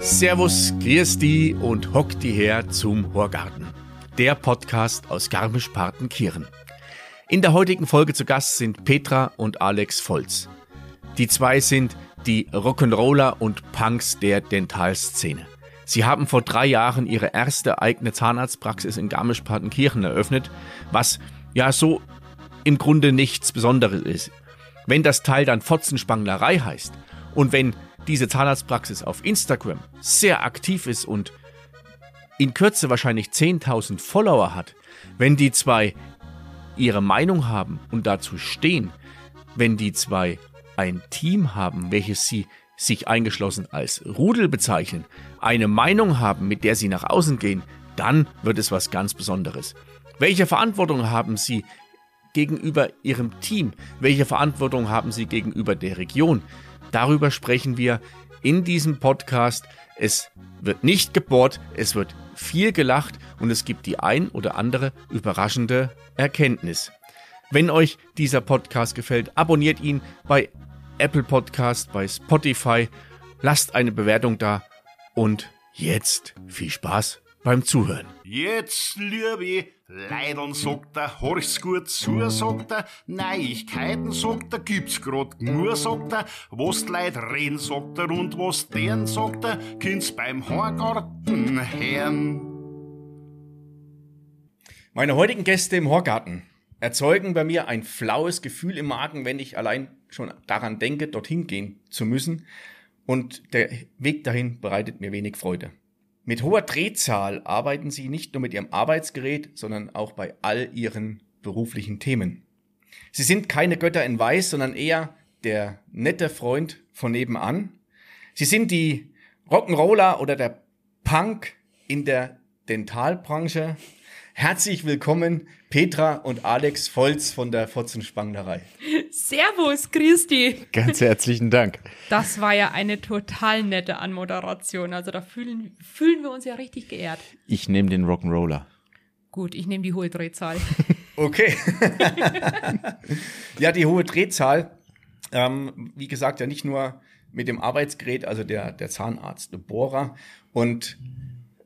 Servus, grüß die und hock die her zum Horgarten. Der Podcast aus Garmisch-Partenkirchen. In der heutigen Folge zu Gast sind Petra und Alex Volz. Die zwei sind die Rock'n'Roller und Punks der Dentalszene. Sie haben vor drei Jahren ihre erste eigene Zahnarztpraxis in Garmisch-Partenkirchen eröffnet, was ja so im Grunde nichts Besonderes ist. Wenn das Teil dann Fotzenspanglerei heißt und wenn diese Zahnarztpraxis auf Instagram sehr aktiv ist und in Kürze wahrscheinlich 10.000 Follower hat, wenn die zwei ihre Meinung haben und dazu stehen, wenn die zwei ein Team haben, welches sie sich eingeschlossen als Rudel bezeichnen, eine Meinung haben, mit der sie nach außen gehen, dann wird es was ganz Besonderes. Welche Verantwortung haben sie gegenüber ihrem Team? Welche Verantwortung haben sie gegenüber der Region? Darüber sprechen wir in diesem Podcast. Es wird nicht gebohrt, es wird viel gelacht und es gibt die ein oder andere überraschende Erkenntnis. Wenn euch dieser Podcast gefällt, abonniert ihn bei Apple Podcast, bei Spotify, lasst eine Bewertung da und jetzt viel Spaß beim Zuhören. Jetzt, liebe Leidern, sagt er, horch's gut zu, sagt er, Neuigkeiten, sagt er, gibt's grad nur, sagt er, was die Leute reden, sagt er, und was deren, sagt er, kind's beim Horgarten hören. Meine heutigen Gäste im Horgarten erzeugen bei mir ein flaues Gefühl im Magen, wenn ich allein schon daran denke, dorthin gehen zu müssen. Und der Weg dahin bereitet mir wenig Freude. Mit hoher Drehzahl arbeiten Sie nicht nur mit Ihrem Arbeitsgerät, sondern auch bei all Ihren beruflichen Themen. Sie sind keine Götter in Weiß, sondern eher der nette Freund von nebenan. Sie sind die Rock'n'Roller oder der Punk in der Dentalbranche. Herzlich willkommen, Petra und Alex Volz von der Fotzenspanglerei. Servus, Christi. Ganz herzlichen Dank. Das war ja eine total nette Anmoderation. Also da fühlen, fühlen wir uns ja richtig geehrt. Ich nehme den Rock'n'Roller. Gut, ich nehme die hohe Drehzahl. Okay. ja, die hohe Drehzahl. Ähm, wie gesagt, ja nicht nur mit dem Arbeitsgerät, also der, der Zahnarzt, der Bohrer und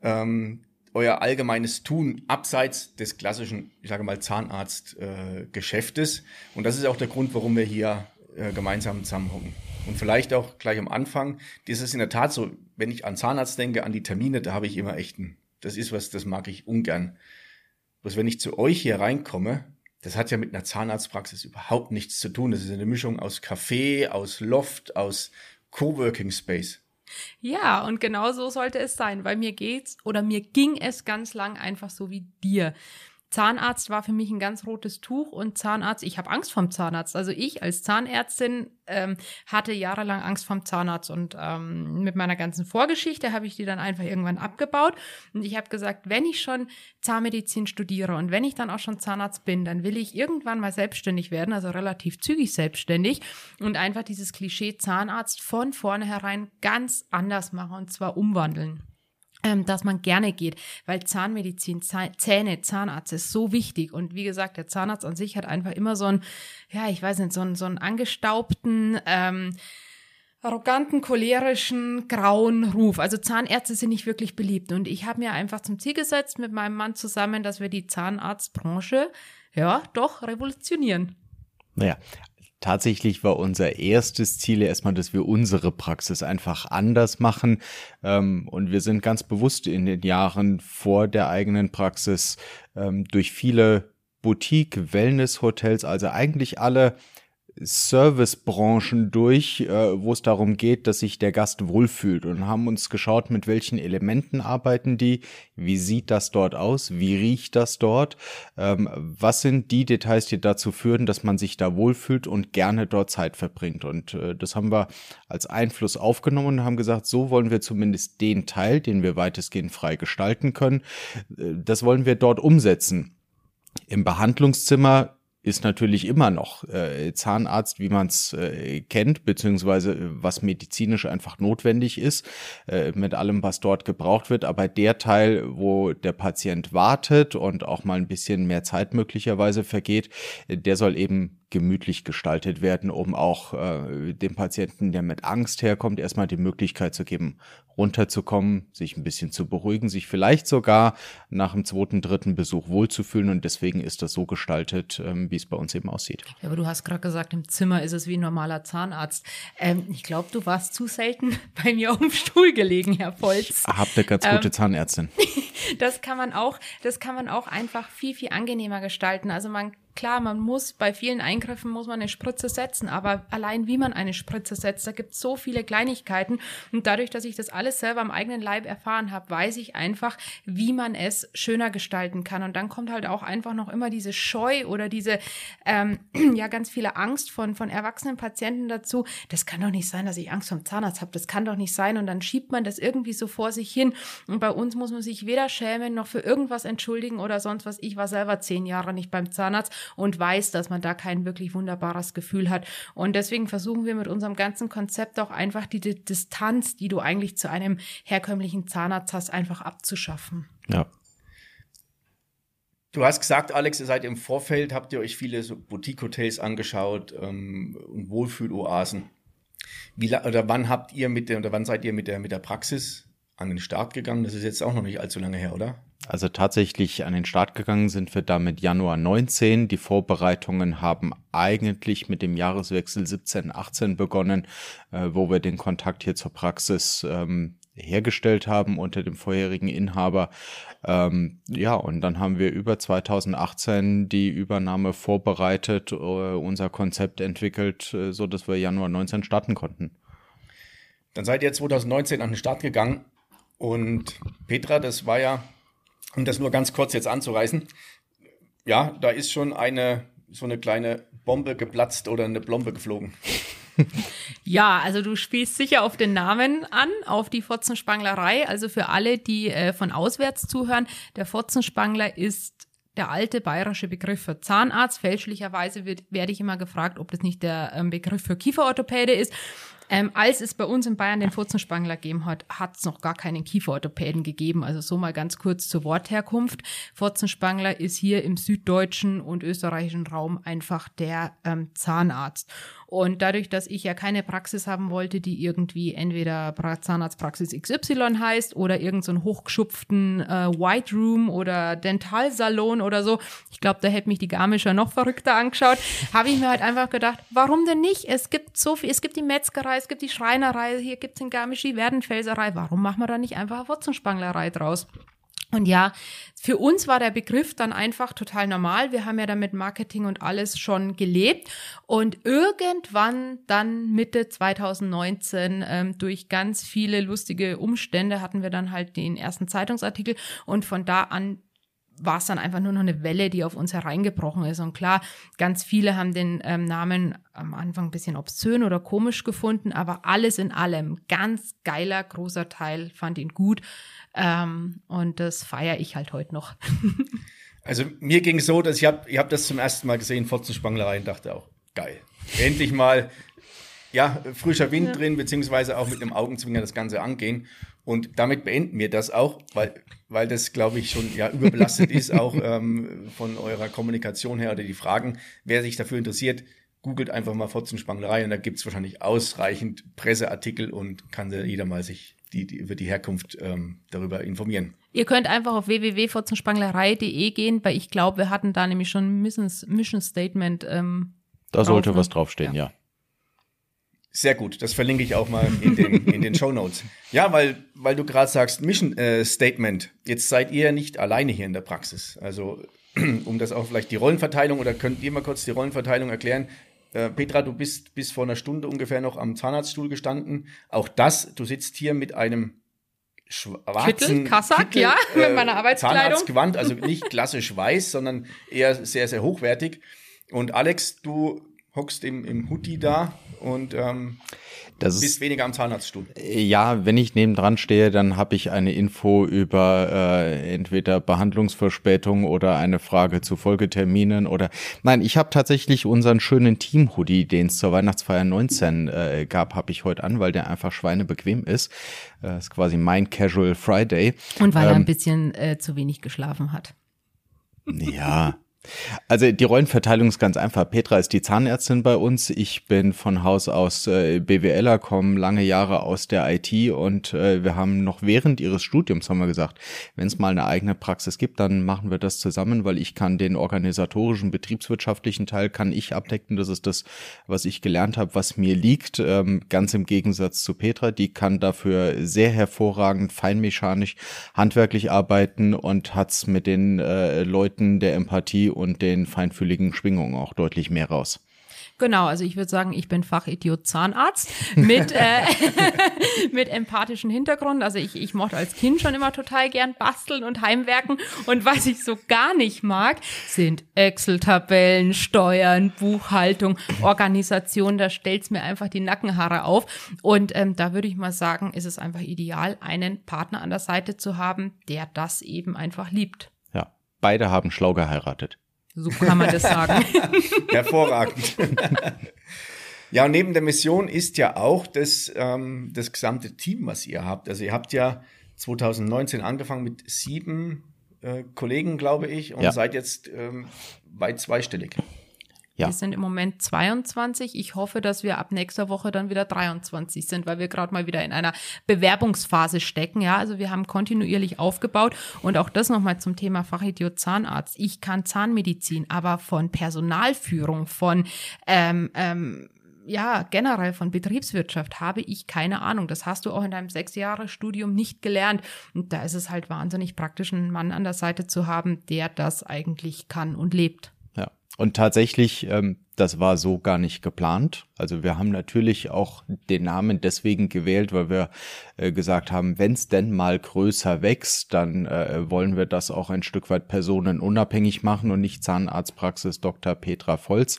ähm, euer allgemeines Tun abseits des klassischen, ich sage mal, Zahnarztgeschäftes. Äh, und das ist auch der Grund, warum wir hier äh, gemeinsam zusammenhocken. Und vielleicht auch gleich am Anfang, das ist in der Tat so, wenn ich an Zahnarzt denke, an die Termine, da habe ich immer echt ein, das ist was, das mag ich ungern. Bloß wenn ich zu euch hier reinkomme, das hat ja mit einer Zahnarztpraxis überhaupt nichts zu tun. Das ist eine Mischung aus Café, aus Loft, aus Coworking Space. Ja, und genau so sollte es sein, weil mir geht's oder mir ging es ganz lang einfach so wie dir. Zahnarzt war für mich ein ganz rotes Tuch und Zahnarzt, ich habe Angst vom Zahnarzt. Also ich als Zahnärztin ähm, hatte jahrelang Angst vom Zahnarzt und ähm, mit meiner ganzen Vorgeschichte habe ich die dann einfach irgendwann abgebaut und ich habe gesagt, wenn ich schon Zahnmedizin studiere und wenn ich dann auch schon Zahnarzt bin, dann will ich irgendwann mal selbstständig werden, also relativ zügig selbstständig und einfach dieses Klischee Zahnarzt von vornherein ganz anders machen und zwar umwandeln dass man gerne geht, weil Zahnmedizin, Zähne, Zahnarzt ist so wichtig. Und wie gesagt, der Zahnarzt an sich hat einfach immer so einen, ja, ich weiß nicht, so einen, so einen angestaubten, ähm, arroganten, cholerischen, grauen Ruf. Also Zahnärzte sind nicht wirklich beliebt. Und ich habe mir einfach zum Ziel gesetzt mit meinem Mann zusammen, dass wir die Zahnarztbranche, ja, doch revolutionieren. Naja, tatsächlich war unser erstes Ziel erstmal, dass wir unsere Praxis einfach anders machen. Ähm, und wir sind ganz bewusst in den Jahren vor der eigenen Praxis ähm, durch viele Boutique, Wellness-Hotels, also eigentlich alle Servicebranchen durch, äh, wo es darum geht, dass sich der Gast wohlfühlt und haben uns geschaut, mit welchen Elementen arbeiten die, wie sieht das dort aus, wie riecht das dort, ähm, was sind die Details, die dazu führen, dass man sich da wohlfühlt und gerne dort Zeit verbringt. Und äh, das haben wir als Einfluss aufgenommen und haben gesagt, so wollen wir zumindest den Teil, den wir weitestgehend frei gestalten können, äh, das wollen wir dort umsetzen. Im Behandlungszimmer ist natürlich immer noch äh, Zahnarzt, wie man es äh, kennt, beziehungsweise äh, was medizinisch einfach notwendig ist, äh, mit allem, was dort gebraucht wird. Aber der Teil, wo der Patient wartet und auch mal ein bisschen mehr Zeit möglicherweise vergeht, äh, der soll eben gemütlich gestaltet werden, um auch äh, dem Patienten, der mit Angst herkommt, erstmal die Möglichkeit zu geben, runterzukommen, sich ein bisschen zu beruhigen, sich vielleicht sogar nach dem zweiten, dritten Besuch wohlzufühlen. Und deswegen ist das so gestaltet, ähm, wie es bei uns eben aussieht. Ja, aber du hast gerade gesagt, im Zimmer ist es wie ein normaler Zahnarzt. Ähm, ich glaube, du warst zu selten bei mir auf dem Stuhl gelegen, Herr Volz. Habt eine ganz gute ähm, Zahnärztin. das kann man auch, das kann man auch einfach viel, viel angenehmer gestalten. Also man Klar, man muss bei vielen Eingriffen muss man eine Spritze setzen, aber allein wie man eine Spritze setzt, da gibt es so viele Kleinigkeiten und dadurch, dass ich das alles selber am eigenen Leib erfahren habe, weiß ich einfach, wie man es schöner gestalten kann und dann kommt halt auch einfach noch immer diese Scheu oder diese ähm, ja ganz viele Angst von von erwachsenen Patienten dazu. Das kann doch nicht sein, dass ich Angst vom Zahnarzt habe. Das kann doch nicht sein und dann schiebt man das irgendwie so vor sich hin und bei uns muss man sich weder schämen noch für irgendwas entschuldigen oder sonst was. Ich war selber zehn Jahre nicht beim Zahnarzt und weiß, dass man da kein wirklich wunderbares Gefühl hat. Und deswegen versuchen wir mit unserem ganzen Konzept auch einfach die Distanz, die du eigentlich zu einem herkömmlichen Zahnarzt hast, einfach abzuschaffen. Ja. Du hast gesagt, Alex, ihr seid im Vorfeld, habt ihr euch viele so Boutique-Hotels angeschaut ähm, und Wohlfühloasen. Wie oder wann habt ihr mit der oder wann seid ihr mit der mit der Praxis an den Start gegangen? Das ist jetzt auch noch nicht allzu lange her, oder? Also tatsächlich an den Start gegangen sind wir damit Januar 19. Die Vorbereitungen haben eigentlich mit dem Jahreswechsel 17, 18 begonnen, äh, wo wir den Kontakt hier zur Praxis ähm, hergestellt haben unter dem vorherigen Inhaber. Ähm, ja, und dann haben wir über 2018 die Übernahme vorbereitet, äh, unser Konzept entwickelt, äh, so dass wir Januar 19 starten konnten. Dann seid ihr 2019 an den Start gegangen und Petra, das war ja um das nur ganz kurz jetzt anzureißen, ja, da ist schon eine so eine kleine Bombe geplatzt oder eine Blombe geflogen. Ja, also du spielst sicher auf den Namen an, auf die Fotzenspanglerei. Also für alle, die äh, von auswärts zuhören, der Fotzenspangler ist der alte bayerische Begriff für Zahnarzt. Fälschlicherweise werde ich immer gefragt, ob das nicht der ähm, Begriff für Kieferorthopäde ist. Ähm, als es bei uns in Bayern den Furzenspangler gegeben hat, hat es noch gar keinen Kieferorthopäden gegeben. Also so mal ganz kurz zur Wortherkunft. Furzenspangler ist hier im süddeutschen und österreichischen Raum einfach der ähm, Zahnarzt. Und dadurch, dass ich ja keine Praxis haben wollte, die irgendwie entweder Zahnarztpraxis XY heißt oder irgendeinen so hochgeschupften äh, White Room oder Dentalsalon oder so, ich glaube, da hätte mich die Garmischer noch verrückter angeschaut, habe ich mir halt einfach gedacht, warum denn nicht? Es gibt so viel, es gibt die Metzgerei, es gibt die Schreinerei, hier gibt es in Garmisch die Werdenfelserei, warum machen wir da nicht einfach eine Wurzenspanglerei draus? Und ja, für uns war der Begriff dann einfach total normal. Wir haben ja damit Marketing und alles schon gelebt. Und irgendwann dann Mitte 2019 ähm, durch ganz viele lustige Umstände hatten wir dann halt den ersten Zeitungsartikel und von da an war es dann einfach nur noch eine Welle, die auf uns hereingebrochen ist. Und klar, ganz viele haben den ähm, Namen am Anfang ein bisschen obszön oder komisch gefunden, aber alles in allem, ganz geiler, großer Teil, fand ihn gut. Ähm, und das feiere ich halt heute noch. also mir ging es so, dass ich habe ich hab das zum ersten Mal gesehen, Fotzenspanglerei, und dachte auch, geil. Endlich mal, ja, frischer Wind ja. drin, beziehungsweise auch mit einem Augenzwinger das Ganze angehen. Und damit beenden wir das auch, weil, weil das, glaube ich, schon ja überbelastet ist, auch ähm, von eurer Kommunikation her oder die Fragen. Wer sich dafür interessiert, googelt einfach mal Fotzenspanglerei und da gibt es wahrscheinlich ausreichend Presseartikel und kann jeder mal sich die, die über die Herkunft ähm, darüber informieren. Ihr könnt einfach auf www.fotzenspanglerei.de gehen, weil ich glaube, wir hatten da nämlich schon ein Mission, Mission Statement. Ähm, da sollte drauf, ne? was draufstehen, ja. ja. Sehr gut, das verlinke ich auch mal in den, in den Show Notes. Ja, weil, weil du gerade sagst, Mission äh, Statement. Jetzt seid ihr nicht alleine hier in der Praxis. Also, um das auch vielleicht die Rollenverteilung oder könnt ihr mal kurz die Rollenverteilung erklären? Äh, Petra, du bist bis vor einer Stunde ungefähr noch am Zahnarztstuhl gestanden. Auch das, du sitzt hier mit einem schwarzen Kittel, Kassack, Kittel, ja, äh, mit meiner Arbeitskleidung. Zahnarztgewand, also nicht klassisch weiß, sondern eher sehr, sehr hochwertig. Und Alex, du hockst im, im Hoodie da und ähm, das bist weniger am Zahnarztstuhl. Ja, wenn ich nebendran stehe, dann habe ich eine Info über äh, entweder Behandlungsverspätung oder eine Frage zu Folgeterminen oder nein, ich habe tatsächlich unseren schönen Team-Hoodie, den es zur Weihnachtsfeier 19 äh, gab, habe ich heute an, weil der einfach schweinebequem ist. Äh, ist quasi mein Casual Friday. Und weil ähm, er ein bisschen äh, zu wenig geschlafen hat. Ja, also die Rollenverteilung ist ganz einfach. Petra ist die Zahnärztin bei uns. Ich bin von Haus aus äh, BWLer, komme lange Jahre aus der IT und äh, wir haben noch während ihres Studiums haben wir gesagt, wenn es mal eine eigene Praxis gibt, dann machen wir das zusammen, weil ich kann den organisatorischen, betriebswirtschaftlichen Teil kann ich abdecken. Das ist das, was ich gelernt habe, was mir liegt. Ähm, ganz im Gegensatz zu Petra, die kann dafür sehr hervorragend feinmechanisch, handwerklich arbeiten und hat's mit den äh, Leuten der Empathie und den feinfühligen Schwingungen auch deutlich mehr raus. Genau, also ich würde sagen, ich bin Fachidiot Zahnarzt mit, äh, mit empathischem Hintergrund. Also ich, ich mochte als Kind schon immer total gern basteln und heimwerken. Und was ich so gar nicht mag, sind Excel-Tabellen, Steuern, Buchhaltung, Organisation. Da stellt's mir einfach die Nackenhaare auf. Und ähm, da würde ich mal sagen, ist es einfach ideal, einen Partner an der Seite zu haben, der das eben einfach liebt. Ja, beide haben schlau geheiratet. So kann man das sagen. Hervorragend. ja, und neben der Mission ist ja auch das, ähm, das gesamte Team, was ihr habt. Also ihr habt ja 2019 angefangen mit sieben äh, Kollegen, glaube ich, und ja. seid jetzt ähm, weit zweistellig. Ja. Wir sind im Moment 22. Ich hoffe, dass wir ab nächster Woche dann wieder 23 sind, weil wir gerade mal wieder in einer Bewerbungsphase stecken. Ja, also wir haben kontinuierlich aufgebaut und auch das nochmal zum Thema Fachidiot Zahnarzt. Ich kann Zahnmedizin, aber von Personalführung, von ähm, ähm, ja, generell von Betriebswirtschaft habe ich keine Ahnung. Das hast du auch in deinem sechs Jahre Studium nicht gelernt. Und da ist es halt wahnsinnig praktisch, einen Mann an der Seite zu haben, der das eigentlich kann und lebt. Und tatsächlich, ähm, das war so gar nicht geplant. Also wir haben natürlich auch den Namen deswegen gewählt, weil wir äh, gesagt haben, wenn es denn mal größer wächst, dann äh, wollen wir das auch ein Stück weit personenunabhängig machen und nicht Zahnarztpraxis Dr. Petra Volz,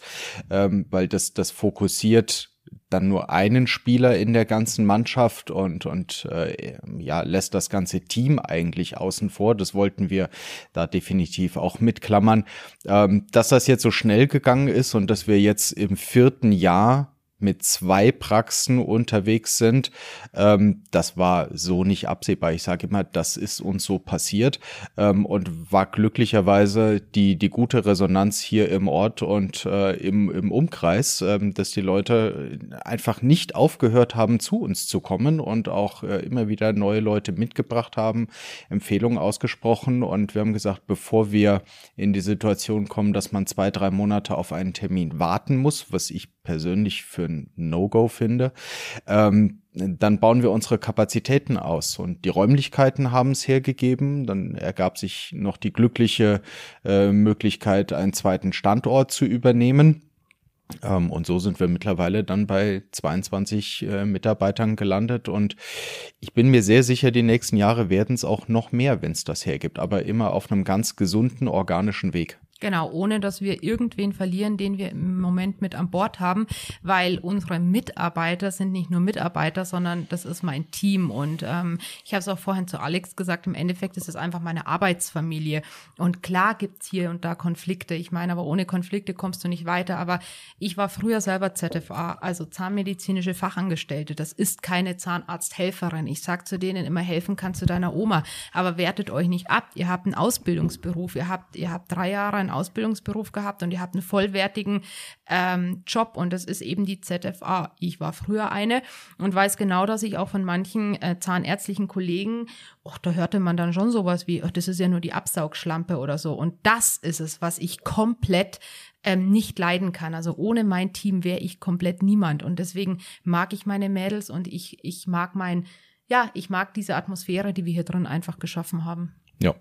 ähm, weil das, das fokussiert dann nur einen Spieler in der ganzen Mannschaft und, und äh, ja, lässt das ganze Team eigentlich außen vor. Das wollten wir da definitiv auch mitklammern. Ähm, dass das jetzt so schnell gegangen ist und dass wir jetzt im vierten Jahr mit zwei Praxen unterwegs sind. Ähm, das war so nicht absehbar. Ich sage immer, das ist uns so passiert ähm, und war glücklicherweise die, die gute Resonanz hier im Ort und äh, im, im Umkreis, ähm, dass die Leute einfach nicht aufgehört haben, zu uns zu kommen und auch äh, immer wieder neue Leute mitgebracht haben, Empfehlungen ausgesprochen und wir haben gesagt, bevor wir in die Situation kommen, dass man zwei, drei Monate auf einen Termin warten muss, was ich persönlich für ein No-Go finde, ähm, dann bauen wir unsere Kapazitäten aus. Und die Räumlichkeiten haben es hergegeben. Dann ergab sich noch die glückliche äh, Möglichkeit, einen zweiten Standort zu übernehmen. Ähm, und so sind wir mittlerweile dann bei 22 äh, Mitarbeitern gelandet. Und ich bin mir sehr sicher, die nächsten Jahre werden es auch noch mehr, wenn es das hergibt. Aber immer auf einem ganz gesunden, organischen Weg. Genau, ohne dass wir irgendwen verlieren, den wir im Moment mit an Bord haben, weil unsere Mitarbeiter sind nicht nur Mitarbeiter, sondern das ist mein Team. Und ähm, ich habe es auch vorhin zu Alex gesagt, im Endeffekt ist es einfach meine Arbeitsfamilie. Und klar gibt's hier und da Konflikte. Ich meine, aber ohne Konflikte kommst du nicht weiter. Aber ich war früher selber ZFA, also zahnmedizinische Fachangestellte. Das ist keine Zahnarzthelferin. Ich sag zu denen immer, helfen kannst du deiner Oma. Aber wertet euch nicht ab. Ihr habt einen Ausbildungsberuf. Ihr habt, ihr habt drei Jahre einen Ausbildungsberuf gehabt und ihr habt einen vollwertigen ähm, Job und das ist eben die ZFA. Ich war früher eine und weiß genau, dass ich auch von manchen äh, zahnärztlichen Kollegen, och, da hörte man dann schon sowas wie, oh, das ist ja nur die Absaugschlampe oder so. Und das ist es, was ich komplett ähm, nicht leiden kann. Also ohne mein Team wäre ich komplett niemand. Und deswegen mag ich meine Mädels und ich, ich mag mein, ja, ich mag diese Atmosphäre, die wir hier drin einfach geschaffen haben. Ja,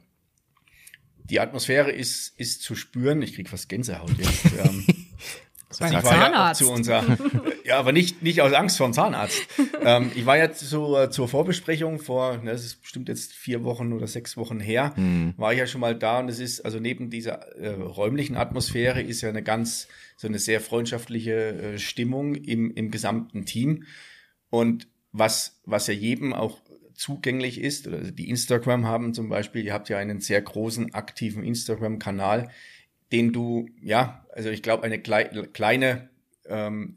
die Atmosphäre ist, ist zu spüren. Ich krieg fast Gänsehaut jetzt. ähm, Beim ich war Zahnarzt. Ja, zu unserer, ja, aber nicht, nicht aus Angst vor dem Zahnarzt. ähm, ich war ja zu, zur Vorbesprechung vor, ne, das ist bestimmt jetzt vier Wochen oder sechs Wochen her, Mhm. war ich ja schon mal da und es ist, also neben dieser äh, räumlichen Atmosphäre ist ja eine ganz, so eine sehr freundschaftliche äh, Stimmung im, im gesamten Team. Und was, was ja jedem auch zugänglich ist, oder die Instagram haben zum Beispiel, ihr habt ja einen sehr großen aktiven Instagram-Kanal, den du, ja, also ich glaube, eine klei kleine ähm,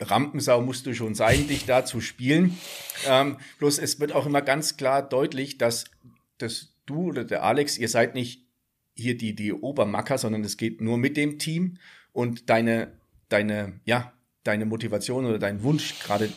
Rampensau musst du schon sein, dich da zu spielen. Ähm, bloß es wird auch immer ganz klar deutlich, dass, dass du oder der Alex, ihr seid nicht hier die, die Obermacker, sondern es geht nur mit dem Team und deine, deine, ja, deine Motivation oder dein Wunsch, gerade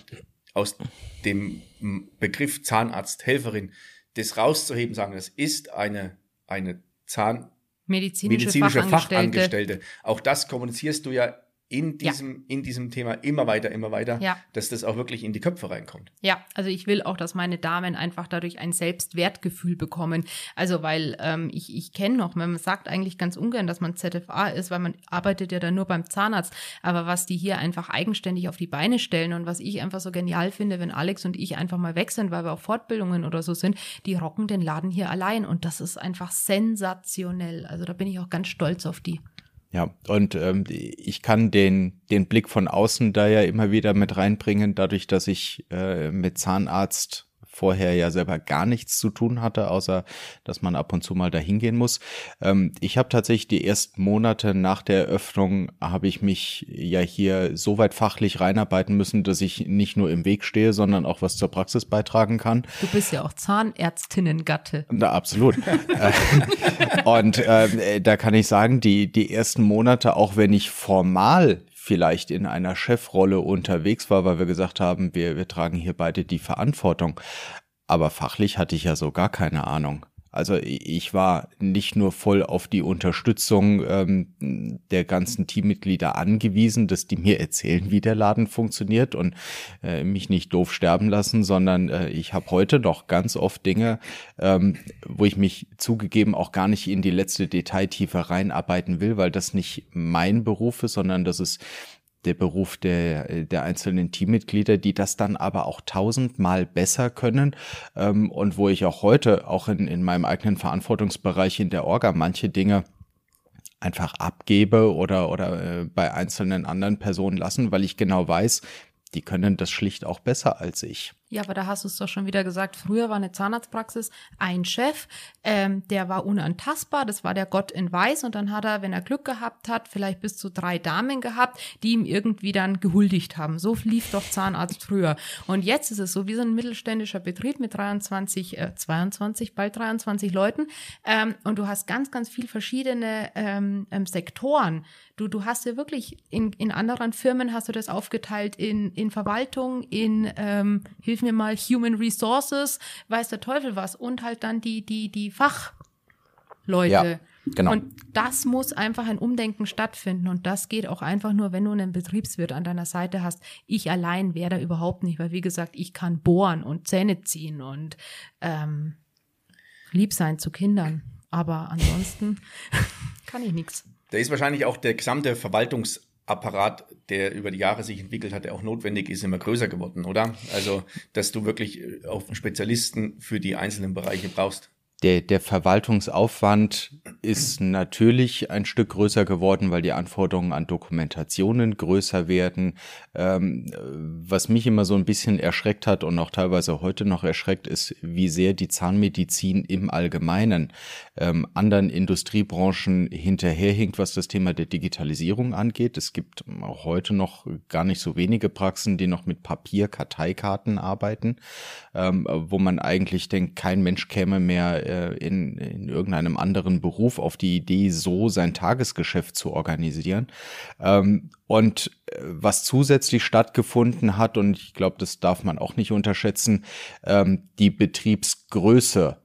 aus dem m, Begriff Zahnarzt, Helferin, das rauszuheben, sagen, das ist eine, eine Zahn, Medizinische, medizinische Fachangestellte. Fachangestellte. Auch das kommunizierst du ja in diesem, in diesem Thema immer weiter, immer weiter, Ja. dass das auch wirklich in die Köpfe reinkommt. Ja, also ich will auch, dass meine Damen einfach dadurch ein Selbstwertgefühl bekommen. Also weil ähm, ich, ich kenne noch, man sagt eigentlich ganz ungern, dass man ZFA ist, weil man arbeitet ja dann nur beim Zahnarzt. Aber was die hier einfach eigenständig auf die Beine stellen und was ich einfach so genial finde, wenn Alex und ich einfach mal weg sind, weil wir auf Fortbildungen oder so sind, die rocken den Laden hier allein. Und das ist einfach sensationell. Also da bin ich auch ganz stolz auf die. Ja, und ähm, ich kann den, den Blick von außen da ja immer wieder mit reinbringen, dadurch, dass ich äh, mit Zahnarzt vorher ja selber gar nichts zu tun hatte, außer dass man ab und zu mal dahin gehen muss. Ähm, ich habe tatsächlich die ersten Monate nach der Eröffnung habe ich mich ja hier so weit fachlich reinarbeiten müssen, dass ich nicht nur im Weg stehe, sondern auch was zur Praxis beitragen kann. Du bist ja auch Zahnärztinnengatte. Na, absolut. Und äh, da kann ich sagen, die, die ersten Monate, auch wenn ich formal vielleicht in einer Chefrolle unterwegs war, weil wir gesagt haben, wir, wir tragen hier beide die Verantwortung. Aber fachlich hatte ich ja so gar keine Ahnung. Also ich war nicht nur voll auf die Unterstützung ähm, der ganzen Teammitglieder angewiesen, dass die mir erzählen, wie der Laden funktioniert und äh, mich nicht doof sterben lassen, sondern äh, ich habe heute noch ganz oft Dinge, ähm, wo ich mich zugegeben auch gar nicht in die letzte Detailtiefe reinarbeiten will, weil das nicht mein Beruf ist, sondern das ist der Beruf der, der einzelnen Teammitglieder, die das dann aber auch tausendmal besser können ähm, und wo ich auch heute, auch in, in meinem eigenen Verantwortungsbereich in der Orga, manche Dinge einfach abgebe oder, oder äh, bei einzelnen anderen Personen lassen, weil ich genau weiß, die können das schlicht auch besser als ich. Ja, aber da hast du es doch schon wieder gesagt. Früher war eine Zahnarztpraxis ein Chef, ähm, der war unantastbar, das war der Gott in Weiß und dann hat er, wenn er Glück gehabt hat, vielleicht bis zu drei Damen gehabt, die ihm irgendwie dann gehuldigt haben. So lief doch Zahnarzt früher. Und jetzt ist es so, wie so ein mittelständischer Betrieb mit 23, äh, 22, bald 23 Leuten ähm, und du hast ganz, ganz viel verschiedene ähm, ähm, Sektoren. Du, du hast ja wirklich in, in anderen Firmen hast du das aufgeteilt in, in Verwaltung, in ähm, hilf mir mal Human Resources, weiß der Teufel was und halt dann die die die Fachleute. Ja, genau. Und das muss einfach ein Umdenken stattfinden und das geht auch einfach nur, wenn du einen Betriebswirt an deiner Seite hast. Ich allein wäre da überhaupt nicht, weil wie gesagt, ich kann bohren und Zähne ziehen und ähm, lieb sein zu Kindern, aber ansonsten kann ich nichts. Da ist wahrscheinlich auch der gesamte Verwaltungsapparat, der über die Jahre sich entwickelt hat, der auch notwendig ist, immer größer geworden, oder? Also, dass du wirklich äh, auch Spezialisten für die einzelnen Bereiche brauchst. Der, der Verwaltungsaufwand ist natürlich ein Stück größer geworden, weil die Anforderungen an Dokumentationen größer werden. Ähm, was mich immer so ein bisschen erschreckt hat und auch teilweise heute noch erschreckt, ist, wie sehr die Zahnmedizin im Allgemeinen ähm, anderen Industriebranchen hinterherhinkt, was das Thema der Digitalisierung angeht. Es gibt auch heute noch gar nicht so wenige Praxen, die noch mit Papier-Karteikarten arbeiten, ähm, wo man eigentlich denkt, kein Mensch käme mehr äh, in, in irgendeinem anderen Beruf auf die Idee, so sein Tagesgeschäft zu organisieren. Ähm, und äh, was zusätzlich stattgefunden hat, und ich glaube, das darf man auch nicht unterschätzen, ähm, die Betriebsgröße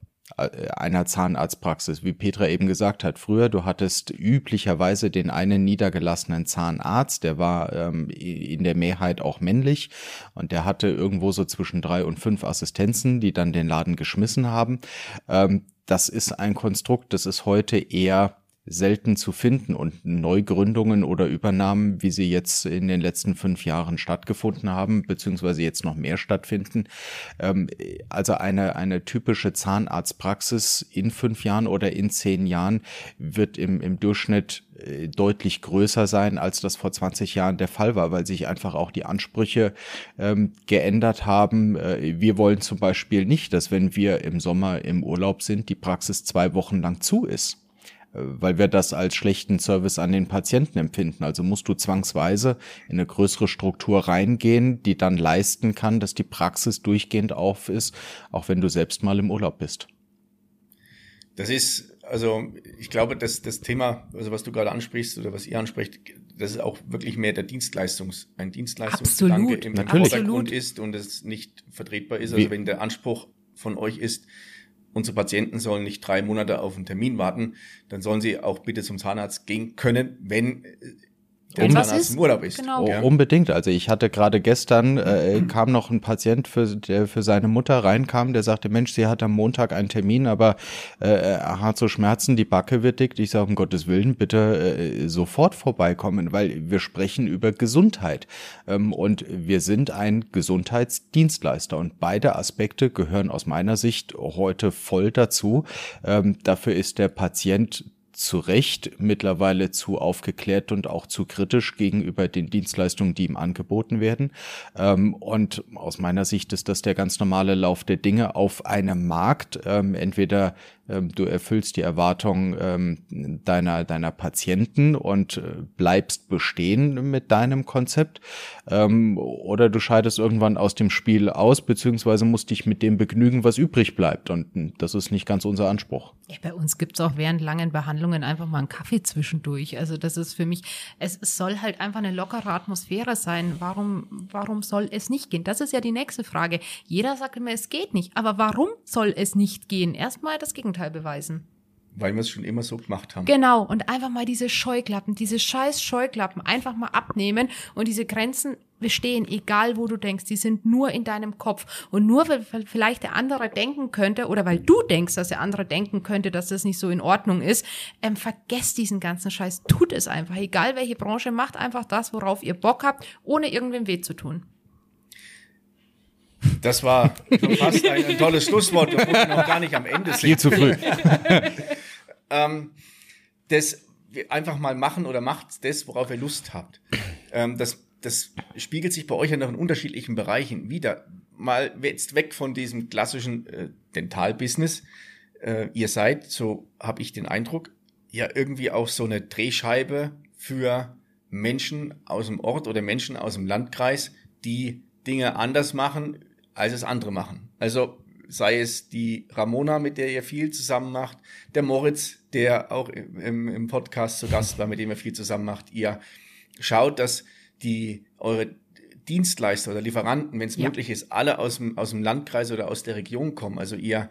einer Zahnarztpraxis, wie Petra eben gesagt hat. Früher, du hattest üblicherweise den einen niedergelassenen Zahnarzt, der war ähm, in der Mehrheit auch männlich und der hatte irgendwo so zwischen drei und fünf Assistenzen, die dann den Laden geschmissen haben. Ähm, das ist ein Konstrukt, das ist heute eher selten zu finden und Neugründungen oder Übernahmen, wie sie jetzt in den letzten fünf Jahren stattgefunden haben, beziehungsweise jetzt noch mehr stattfinden. Ähm, also eine, eine typische Zahnarztpraxis in fünf Jahren oder in zehn Jahren wird im, im Durchschnitt äh, deutlich größer sein, als das vor 20 Jahren der Fall war, weil sich einfach auch die Ansprüche ähm, geändert haben. Äh, wir wollen zum Beispiel nicht, dass wenn wir im Sommer im Urlaub sind, die Praxis zwei Wochen lang zu ist weil wir das als schlechten Service an den Patienten empfinden. Also musst du zwangsweise in eine größere Struktur reingehen, die dann leisten kann, dass die Praxis durchgehend auf ist, auch wenn du selbst mal im Urlaub bist. Das ist, also ich glaube, dass das Thema, also was du gerade ansprichst oder was ihr anspricht, das ist auch wirklich mehr der Dienstleistungs, ein Dienstleistungsgedanke im Vordergrund ist und es nicht vertretbar ist. Also Wie? wenn der Anspruch von euch ist, unsere Patienten sollen nicht drei Monate auf einen Termin warten, dann sollen sie auch bitte zum Zahnarzt gehen können, wenn äh, um, Zahnarzt im Urlaub ist. Genau. Ja. Unbedingt. Also ich hatte gerade gestern, äh, kam noch ein Patient, für, der für seine Mutter reinkam, der sagte, Mensch, sie hat am Montag einen Termin, aber äh, er hat so Schmerzen, die Backe wird dick. Ich sage, um Gottes Willen, bitte äh, sofort vorbeikommen, weil wir sprechen über Gesundheit. Ähm, und wir sind ein Gesundheitsdienstleister und beide Aspekte gehören aus meiner Sicht heute voll dazu. Ähm, dafür ist der Patient zu Recht mittlerweile zu aufgeklärt und auch zu kritisch gegenüber den Dienstleistungen, die ihm angeboten werden. Ähm, und aus meiner Sicht ist das der ganz normale Lauf der Dinge auf einem Markt. Ähm, entweder du erfüllst die Erwartungen ähm, deiner, deiner Patienten und äh, bleibst bestehen mit deinem Konzept. Ähm, oder du scheidest irgendwann aus dem Spiel aus, beziehungsweise musst dich mit dem begnügen, was übrig bleibt. Und hm, das ist nicht ganz unser Anspruch. Bei uns gibt's auch während langen Behandlungen einfach mal einen Kaffee zwischendurch. Also das ist für mich, es, es soll halt einfach eine lockere Atmosphäre sein. Warum, warum soll es nicht gehen? Das ist ja die nächste Frage. Jeder sagt immer, es geht nicht. Aber warum soll es nicht gehen? Erstmal das Gegenteil. Gegenteil beweisen. Weil wir es schon immer so gemacht haben. Genau, und einfach mal diese Scheuklappen, diese scheiß Scheuklappen einfach mal abnehmen und diese Grenzen bestehen, egal wo du denkst, die sind nur in deinem Kopf. Und nur weil vielleicht der andere denken könnte oder weil du denkst, dass der andere denken könnte, dass das nicht so in Ordnung ist, ähm, vergesst diesen ganzen Scheiß, tut es einfach. Egal welche Branche, macht einfach das, worauf ihr Bock habt, ohne irgendwem weh zu tun. Das war fast ein, ein tolles Schlusswort, obwohl wir noch gar nicht am Ende sind. Viel zu früh. ähm, das einfach mal machen oder macht das, worauf ihr Lust habt. Ähm, das, das spiegelt sich bei euch ja noch in unterschiedlichen Bereichen wieder. Mal jetzt weg von diesem klassischen äh, Dentalbusiness. Äh, ihr seid, so habe ich den Eindruck, ja irgendwie auch so eine Drehscheibe für Menschen aus dem Ort oder Menschen aus dem Landkreis, die Dinge anders machen, als es andere machen. Also sei es die Ramona, mit der ihr viel zusammen macht, der Moritz, der auch im, im Podcast zu Gast war, mit dem ihr viel zusammen macht. Ihr schaut, dass die eure Dienstleister oder Lieferanten, wenn es ja. möglich ist, alle aus dem, aus dem Landkreis oder aus der Region kommen. Also ihr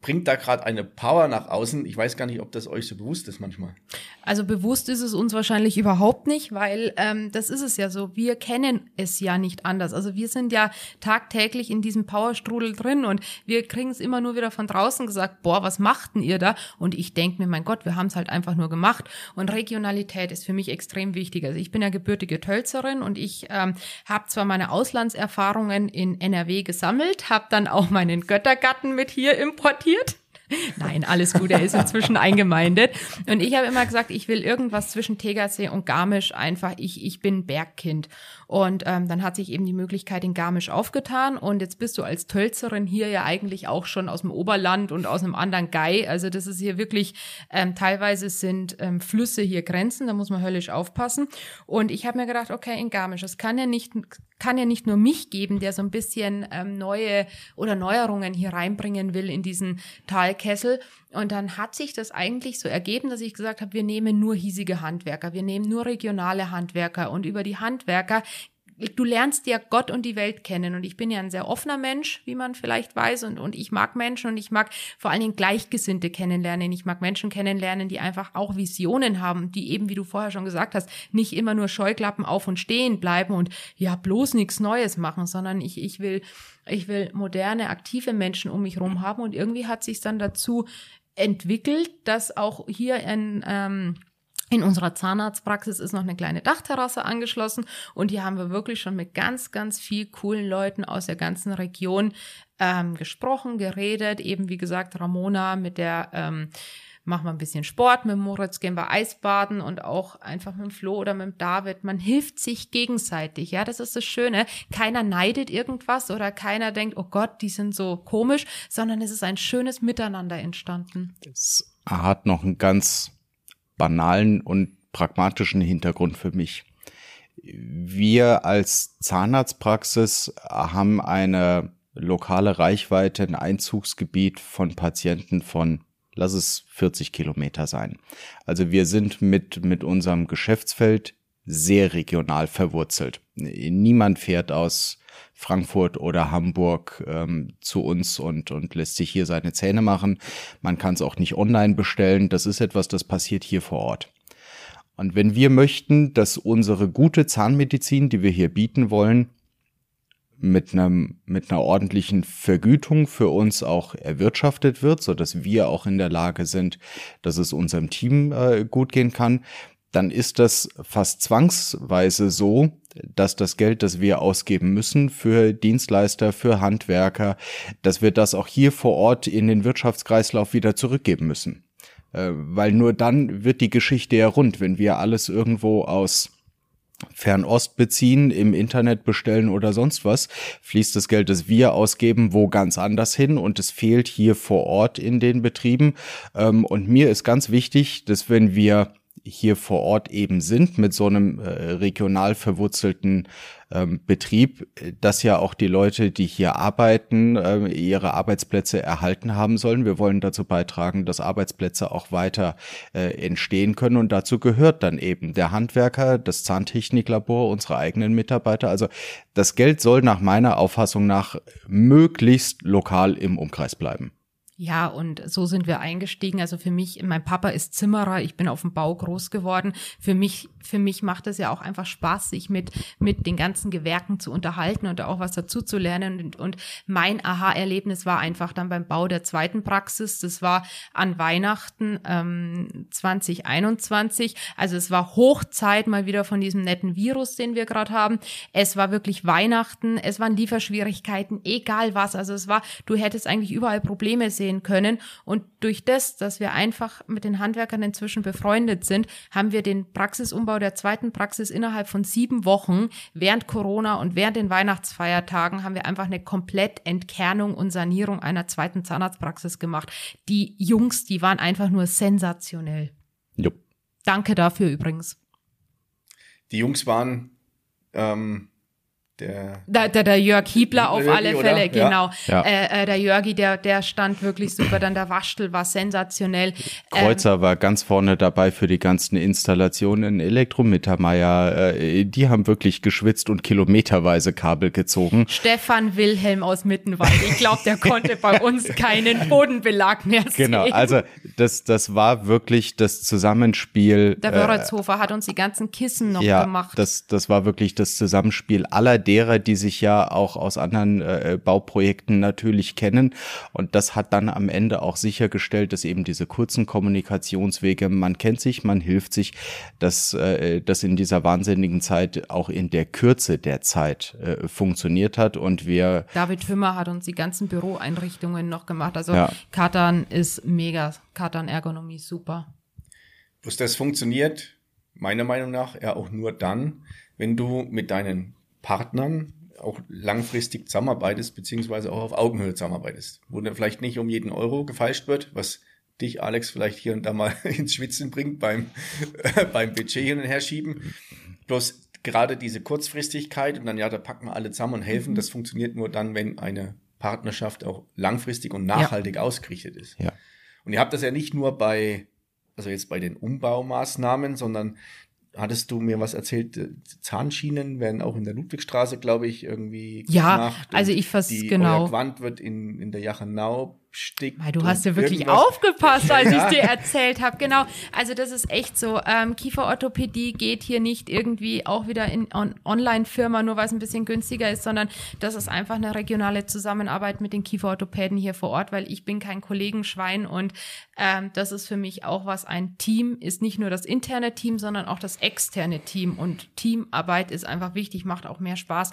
bringt da gerade eine Power nach außen. Ich weiß gar nicht, ob das euch so bewusst ist manchmal. Also bewusst ist es uns wahrscheinlich überhaupt nicht, weil ähm, das ist es ja so. Wir kennen es ja nicht anders. Also wir sind ja tagtäglich in diesem Powerstrudel drin und wir kriegen es immer nur wieder von draußen gesagt, boah, was machten ihr da? Und ich denke mir, mein Gott, wir haben es halt einfach nur gemacht. Und Regionalität ist für mich extrem wichtig. Also ich bin ja gebürtige Tölzerin und ich ähm, habe zwar meine Auslandserfahrungen in NRW gesammelt, habe dann auch meinen Göttergatten mit hier importiert markiert. Nein, alles gut, er ist inzwischen eingemeindet. Und ich habe immer gesagt, ich will irgendwas zwischen Tegersee und Garmisch einfach, ich, ich bin Bergkind. Und ähm, dann hat sich eben die Möglichkeit in Garmisch aufgetan. Und jetzt bist du als Tölzerin hier ja eigentlich auch schon aus dem Oberland und aus einem anderen Gai. Also das ist hier wirklich, ähm, teilweise sind ähm, Flüsse hier Grenzen, da muss man höllisch aufpassen. Und ich habe mir gedacht, okay, in Garmisch, es kann ja nicht, kann ja nicht nur mich geben, der so ein bisschen ähm, neue oder Neuerungen hier reinbringen will in diesen Talkessel. Und dann hat sich das eigentlich so ergeben, dass ich gesagt habe, wir nehmen nur hiesige Handwerker, wir nehmen nur regionale Handwerker und über die Handwerker du lernst ja Gott und die Welt kennen. Und ich bin ja ein sehr offener Mensch, wie man vielleicht weiß. Und, und ich mag Menschen und ich mag vor allen Dingen Gleichgesinnte kennenlernen. Ich mag Menschen kennenlernen, die einfach auch Visionen haben, die eben, wie du vorher schon gesagt hast, nicht immer nur Scheuklappen auf und stehen bleiben und ja, bloß nichts Neues machen, sondern ich, ich will, ich will moderne, aktive Menschen um mich rum haben. Und irgendwie hat sich dann dazu entwickelt, dass auch hier in ähm, in unserer Zahnarztpraxis ist noch eine kleine Dachterrasse angeschlossen und hier haben wir wirklich schon mit ganz, ganz viel coolen Leuten aus der ganzen Region ähm, gesprochen, geredet. Eben wie gesagt, Ramona mit der ähm, machen wir ein bisschen Sport, mit Moritz gehen wir Eisbaden und auch einfach mit dem Flo oder mit dem David. Man hilft sich gegenseitig. Ja, das ist das Schöne. Keiner neidet irgendwas oder keiner denkt, oh Gott, die sind so komisch, sondern es ist ein schönes Miteinander entstanden. Es hat noch ein ganz banalen und pragmatischen Hintergrund für mich. Wir als Zahnarztpraxis haben eine lokale Reichweite, ein Einzugsgebiet von Patienten von, lass es 40 Kilometer sein. Also wir sind mit, mit unserem Geschäftsfeld sehr regional verwurzelt. Niemand fährt aus Frankfurt oder Hamburg ähm, zu uns und, und lässt sich hier seine Zähne machen. Man kann es auch nicht online bestellen. Das ist etwas, das passiert hier vor Ort. Und wenn wir möchten, dass unsere gute Zahnmedizin, die wir hier bieten wollen, mit einem mit einer ordentlichen Vergütung für uns auch erwirtschaftet wird, so dass wir auch in der Lage sind, dass es unserem Team äh, gut gehen kann, dann ist das fast zwangsweise so, dass das Geld, das wir ausgeben müssen für Dienstleister, für Handwerker, dass wir das auch hier vor Ort in den Wirtschaftskreislauf wieder zurückgeben müssen. Äh, weil nur dann wird die Geschichte ja rund, wenn wir alles irgendwo aus Fernost beziehen, im Internet bestellen oder sonst was, fließt das Geld, das wir ausgeben, wo ganz anders hin und es fehlt hier vor Ort in den Betrieben. Ähm, und mir ist ganz wichtig, dass wenn wir hier vor Ort eben sind mit so einem äh, regional verwurzelten ähm, Betrieb, dass ja auch die Leute, die hier arbeiten, äh, ihre Arbeitsplätze erhalten haben sollen. Wir wollen dazu beitragen, dass Arbeitsplätze auch weiter äh, entstehen können und dazu gehört dann eben der Handwerker, das Zahntechniklabor, unsere eigenen Mitarbeiter. Also das Geld soll nach meiner Auffassung nach möglichst lokal im Umkreis bleiben. Ja, und so sind wir eingestiegen. Also für mich, mein Papa ist Zimmerer, ich bin auf dem Bau groß geworden. Für mich, für mich macht es ja auch einfach Spaß, sich mit, mit den ganzen Gewerken zu unterhalten und auch was dazu zu lernen. Und, und mein Aha-Erlebnis war einfach dann beim Bau der zweiten Praxis. Das war an Weihnachten ähm, 2021. Also es war Hochzeit mal wieder von diesem netten Virus, den wir gerade haben. Es war wirklich Weihnachten, es waren Lieferschwierigkeiten, egal was. Also es war, du hättest eigentlich überall Probleme sehen können. Und durch das, dass wir einfach mit den Handwerkern inzwischen befreundet sind, haben wir den Praxisumbau der zweiten Praxis innerhalb von sieben Wochen während Corona und während den Weihnachtsfeiertagen haben wir einfach eine komplett Entkernung und Sanierung einer zweiten Zahnarztpraxis gemacht. Die Jungs, die waren einfach nur sensationell. Jupp. Danke dafür übrigens. Die Jungs waren ähm, der, der, der, der Jörg Hiebler auf Jörgi, alle oder? Fälle, Ja. genau. Ja. Äh, äh, der Jörgi, der, der stand wirklich super. Dann der Waschtel war sensationell. Ähm, Kreuzer war ganz vorne dabei für die ganzen Installationen. Elektro Mittermeier, äh, die haben wirklich geschwitzt und kilometerweise Kabel gezogen. Stefan Wilhelm aus Mittenwald. Ich glaube, der konnte bei uns keinen Bodenbelag mehr sehen. Genau, also das, das war wirklich das Zusammenspiel. Der äh, Wörretzhofer hat uns die ganzen Kissen noch ja, gemacht. Das, das war wirklich das Zusammenspiel aller derer, die sich ja auch aus anderen äh, Bauprojekten natürlich kennen. Und das hat dann am Ende auch sichergestellt, dass eben diese kurzen Kommunikationswege, man kennt sich, man hilft sich, dass äh, das in dieser wahnsinnigen Zeit auch in der Kürze der Zeit äh, funktioniert hat und wir David Hümmer hat uns die ganzen Büroeinrichtungen noch gemacht. Also Ja. Katan ist mega. Katan Ergonomie super. Bloß das funktioniert meiner Meinung nach ja auch nur dann, wenn du mit deinen Partnern auch langfristig zusammenarbeitest, beziehungsweise auch auf Augenhöhe zusammenarbeitest. Wo dann vielleicht nicht um jeden Euro gefeilscht wird, was dich, Alex, vielleicht hier und da mal ins Schwitzen bringt beim, beim Budget hin und her schieben. Bloß gerade diese Kurzfristigkeit und dann, ja, da packen wir alle zusammen und helfen, das funktioniert nur dann, wenn eine Partnerschaft auch langfristig und nachhaltig ausgerichtet ist. Ja. Und ihr habt das ja nicht nur bei, also jetzt bei den Umbaumaßnahmen, sondern hattest du mir was erzählt, äh, Zahnschienen werden auch in der Ludwigstraße, glaube ich, irgendwie Ja, also ich die, genau. Euer Quant wird in, in der Jachenau Bestick. Du hast ja wirklich irgendwas. aufgepasst, als ja. ich dir erzählt habe. Genau. Also das ist echt so. Ähm, Kieferorthopädie geht hier nicht irgendwie auch wieder in on Online-Firma, nur weil es ein bisschen günstiger ist, sondern das ist einfach eine regionale Zusammenarbeit mit den Kieferorthopäden hier vor Ort, weil ich bin kein Kollegenschwein und ähm, das ist für mich auch was. Ein Team ist nicht nur das interne Team, sondern auch das externe Team und Teamarbeit ist einfach wichtig, macht auch mehr Spaß.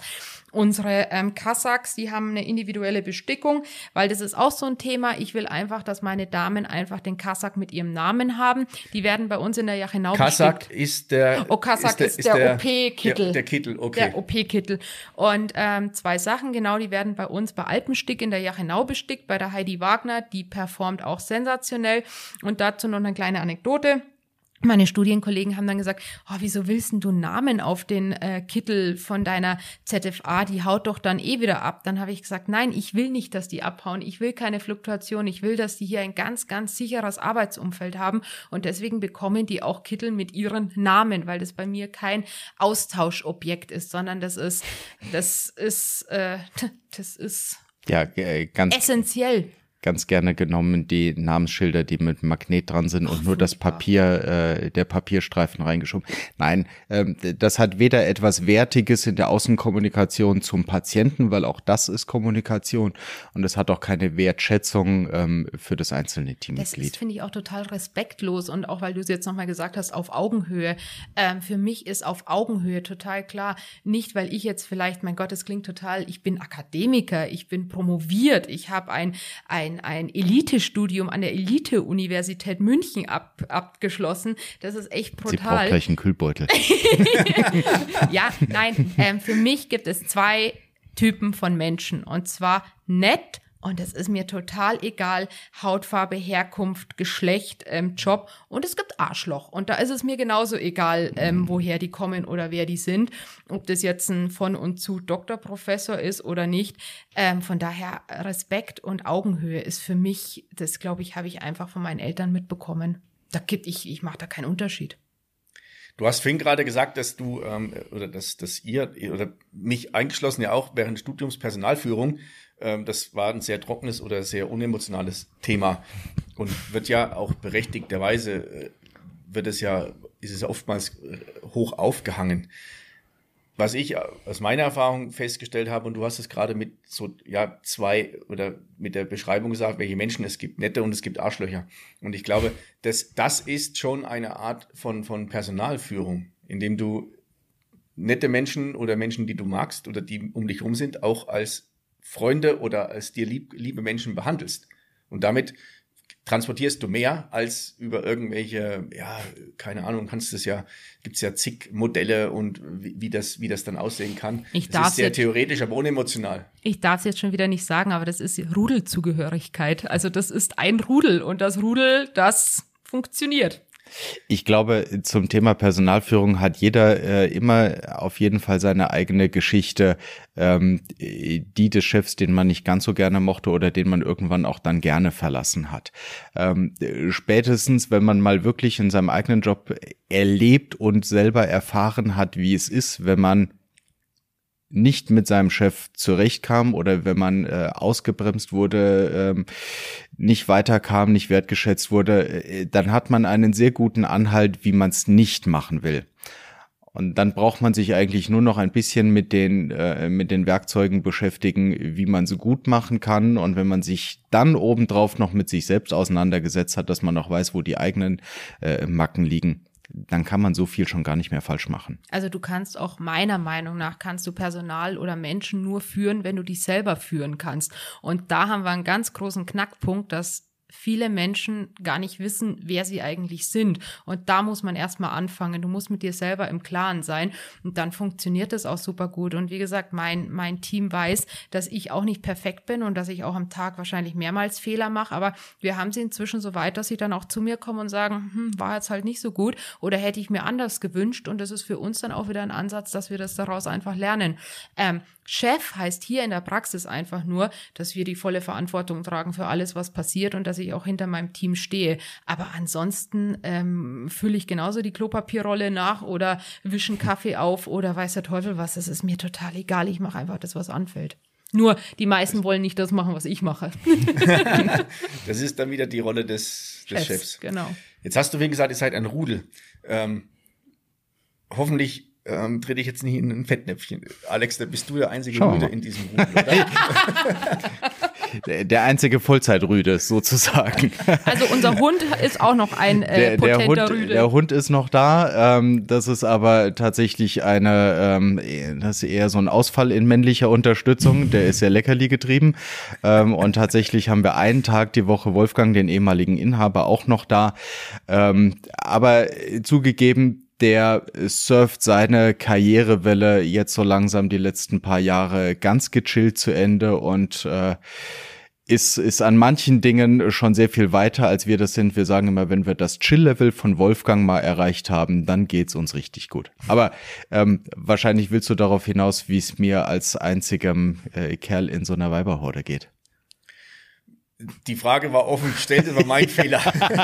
Unsere ähm, Kasachs, die haben eine individuelle Bestickung, weil das ist auch so ein Thema. Ich will einfach, dass meine Damen einfach den Kasach mit ihrem Namen haben. Die werden bei uns in der Jachenau bestickt. ist der Oh, Kasach ist der, der, OP-Kittel. Der, der, Kittel, okay. Der OP-Kittel. Und ähm, zwei Sachen, genau, die werden bei uns bei Alpenstick in der Jachenau bestickt, bei der Heidi Wagner, die performt auch sensationell. Und dazu noch eine kleine Anekdote meine Studienkollegen haben dann gesagt, oh, wieso willst du Namen auf den äh, Kittel von deiner ZFA? Die haut doch dann eh wieder ab. Dann habe ich gesagt, nein, ich will nicht, dass die abhauen. Ich will keine Fluktuation. Ich will, dass die hier ein ganz, ganz sicheres Arbeitsumfeld haben. Und deswegen bekommen die auch Kittel mit ihren Namen, weil das bei mir kein Austauschobjekt ist, sondern das ist, das ist, äh, das ist ja, äh, ganz essentiell ganz gerne genommen die Namensschilder, die mit Magnet dran sind und Ach, nur das Papier, äh, der Papierstreifen reingeschoben. Nein, ähm, das hat weder etwas Wertiges in der Außenkommunikation zum Patienten, weil auch das ist Kommunikation und es hat auch keine Wertschätzung ähm, für das einzelne Teammitglied. Das finde ich auch total respektlos und auch weil du es jetzt nochmal gesagt hast, auf Augenhöhe. Ähm, für mich ist auf Augenhöhe total klar, nicht weil ich jetzt vielleicht, mein Gott, es klingt total, ich bin Akademiker, ich bin promoviert, ich habe ein, ein ein, ein Elite-Studium an der Elite-Universität München ab, abgeschlossen. Das ist echt brutal. Sie braucht gleich einen Kühlbeutel. ja, nein, ähm, für mich gibt es zwei Typen von Menschen. Und zwar nett und es ist mir total egal, Hautfarbe, Herkunft, Geschlecht, ähm, Job. Und es gibt Arschloch. Und da ist es mir genauso egal, ähm, woher die kommen oder wer die sind. Ob das jetzt ein von und zu Doktorprofessor ist oder nicht. Ähm, von daher Respekt und Augenhöhe ist für mich, das glaube ich, habe ich einfach von meinen Eltern mitbekommen. Da gibt ich, ich mache da keinen Unterschied. Du hast vorhin gerade gesagt, dass du ähm, oder dass, dass ihr oder mich eingeschlossen ja auch während des Studiums Personalführung ähm, das war ein sehr trockenes oder sehr unemotionales Thema und wird ja auch berechtigterweise, äh, wird es ja, ist es oftmals äh, hoch aufgehangen. Was ich aus meiner Erfahrung festgestellt habe, und du hast es gerade mit so, ja, zwei oder mit der Beschreibung gesagt, welche Menschen es gibt, nette und es gibt Arschlöcher. Und ich glaube, dass das ist schon eine Art von, von Personalführung, indem du nette Menschen oder Menschen, die du magst oder die um dich rum sind, auch als Freunde oder als dir lieb, liebe Menschen behandelst. Und damit transportierst du mehr als über irgendwelche, ja, keine Ahnung, kannst es ja, gibt's ja zig Modelle und wie, wie, das, wie das dann aussehen kann. Ich das ist sehr jetzt, theoretisch, aber unemotional. Ich darf es jetzt schon wieder nicht sagen, aber das ist Rudelzugehörigkeit. Also das ist ein Rudel und das Rudel, das funktioniert. Ich glaube, zum Thema Personalführung hat jeder äh, immer auf jeden Fall seine eigene Geschichte, ähm, die des Chefs, den man nicht ganz so gerne mochte oder den man irgendwann auch dann gerne verlassen hat. Ähm, spätestens, wenn man mal wirklich in seinem eigenen Job erlebt und selber erfahren hat, wie es ist, wenn man nicht mit seinem Chef zurechtkam oder wenn man äh, ausgebremst wurde, ähm, nicht weiterkam, nicht wertgeschätzt wurde, äh, dann hat man einen sehr guten Anhalt, wie man es nicht machen will. Und dann braucht man sich eigentlich nur noch ein bisschen mit den, äh, mit den Werkzeugen beschäftigen, wie man sie gut machen kann. Und wenn man sich dann obendrauf noch mit sich selbst auseinandergesetzt hat, dass man noch weiß, wo die eigenen äh, Macken liegen, dann kann man so viel schon gar nicht mehr falsch machen. Also du kannst auch meiner Meinung nach kannst du Personal oder Menschen nur führen, wenn du dich selber führen kannst. Und da haben wir einen ganz großen Knackpunkt, dass viele Menschen gar nicht wissen, wer sie eigentlich sind. Und da muss man erstmal anfangen. Du musst mit dir selber im Klaren sein. Und dann funktioniert es auch super gut. Und wie gesagt, mein, mein Team weiß, dass ich auch nicht perfekt bin und dass ich auch am Tag wahrscheinlich mehrmals Fehler mache. Aber wir haben sie inzwischen so weit, dass sie dann auch zu mir kommen und sagen, hm, war jetzt halt nicht so gut oder hätte ich mir anders gewünscht. Und das ist für uns dann auch wieder ein Ansatz, dass wir das daraus einfach lernen. Ähm, Chef heißt hier in der Praxis einfach nur, dass wir die volle Verantwortung tragen für alles, was passiert und dass ich auch hinter meinem Team stehe. Aber ansonsten ähm, fülle ich genauso die Klopapierrolle nach oder wischen Kaffee auf oder weiß der Teufel was. Das ist mir total egal. Ich mache einfach das, was anfällt. Nur die meisten wollen nicht das machen, was ich mache. das ist dann wieder die Rolle des, des Chefs, Chefs. Genau. Jetzt hast du, wie gesagt, ihr seid ein Rudel. Ähm, hoffentlich ähm, trete ich jetzt nicht in ein Fettnäpfchen. Alex, da bist du der einzige Rüde in diesem Rudel, oder? der einzige Vollzeitrüde sozusagen. Also unser Hund ist auch noch ein äh, der, der Hund, Rüde. Der Hund ist noch da. Ähm, das ist aber tatsächlich eine, ähm, das ist eher so ein Ausfall in männlicher Unterstützung. Der ist sehr leckerli getrieben. Ähm, und tatsächlich haben wir einen Tag die Woche Wolfgang, den ehemaligen Inhaber, auch noch da. Ähm, aber zugegeben, der surft seine Karrierewelle jetzt so langsam die letzten paar Jahre ganz gechillt zu Ende und äh, ist, ist an manchen Dingen schon sehr viel weiter, als wir das sind. Wir sagen immer, wenn wir das Chill-Level von Wolfgang mal erreicht haben, dann geht's uns richtig gut. Aber ähm, wahrscheinlich willst du darauf hinaus, wie es mir als einzigem äh, Kerl in so einer Weiberhorde geht. Die Frage war offen gestellt, das war mein Fehler.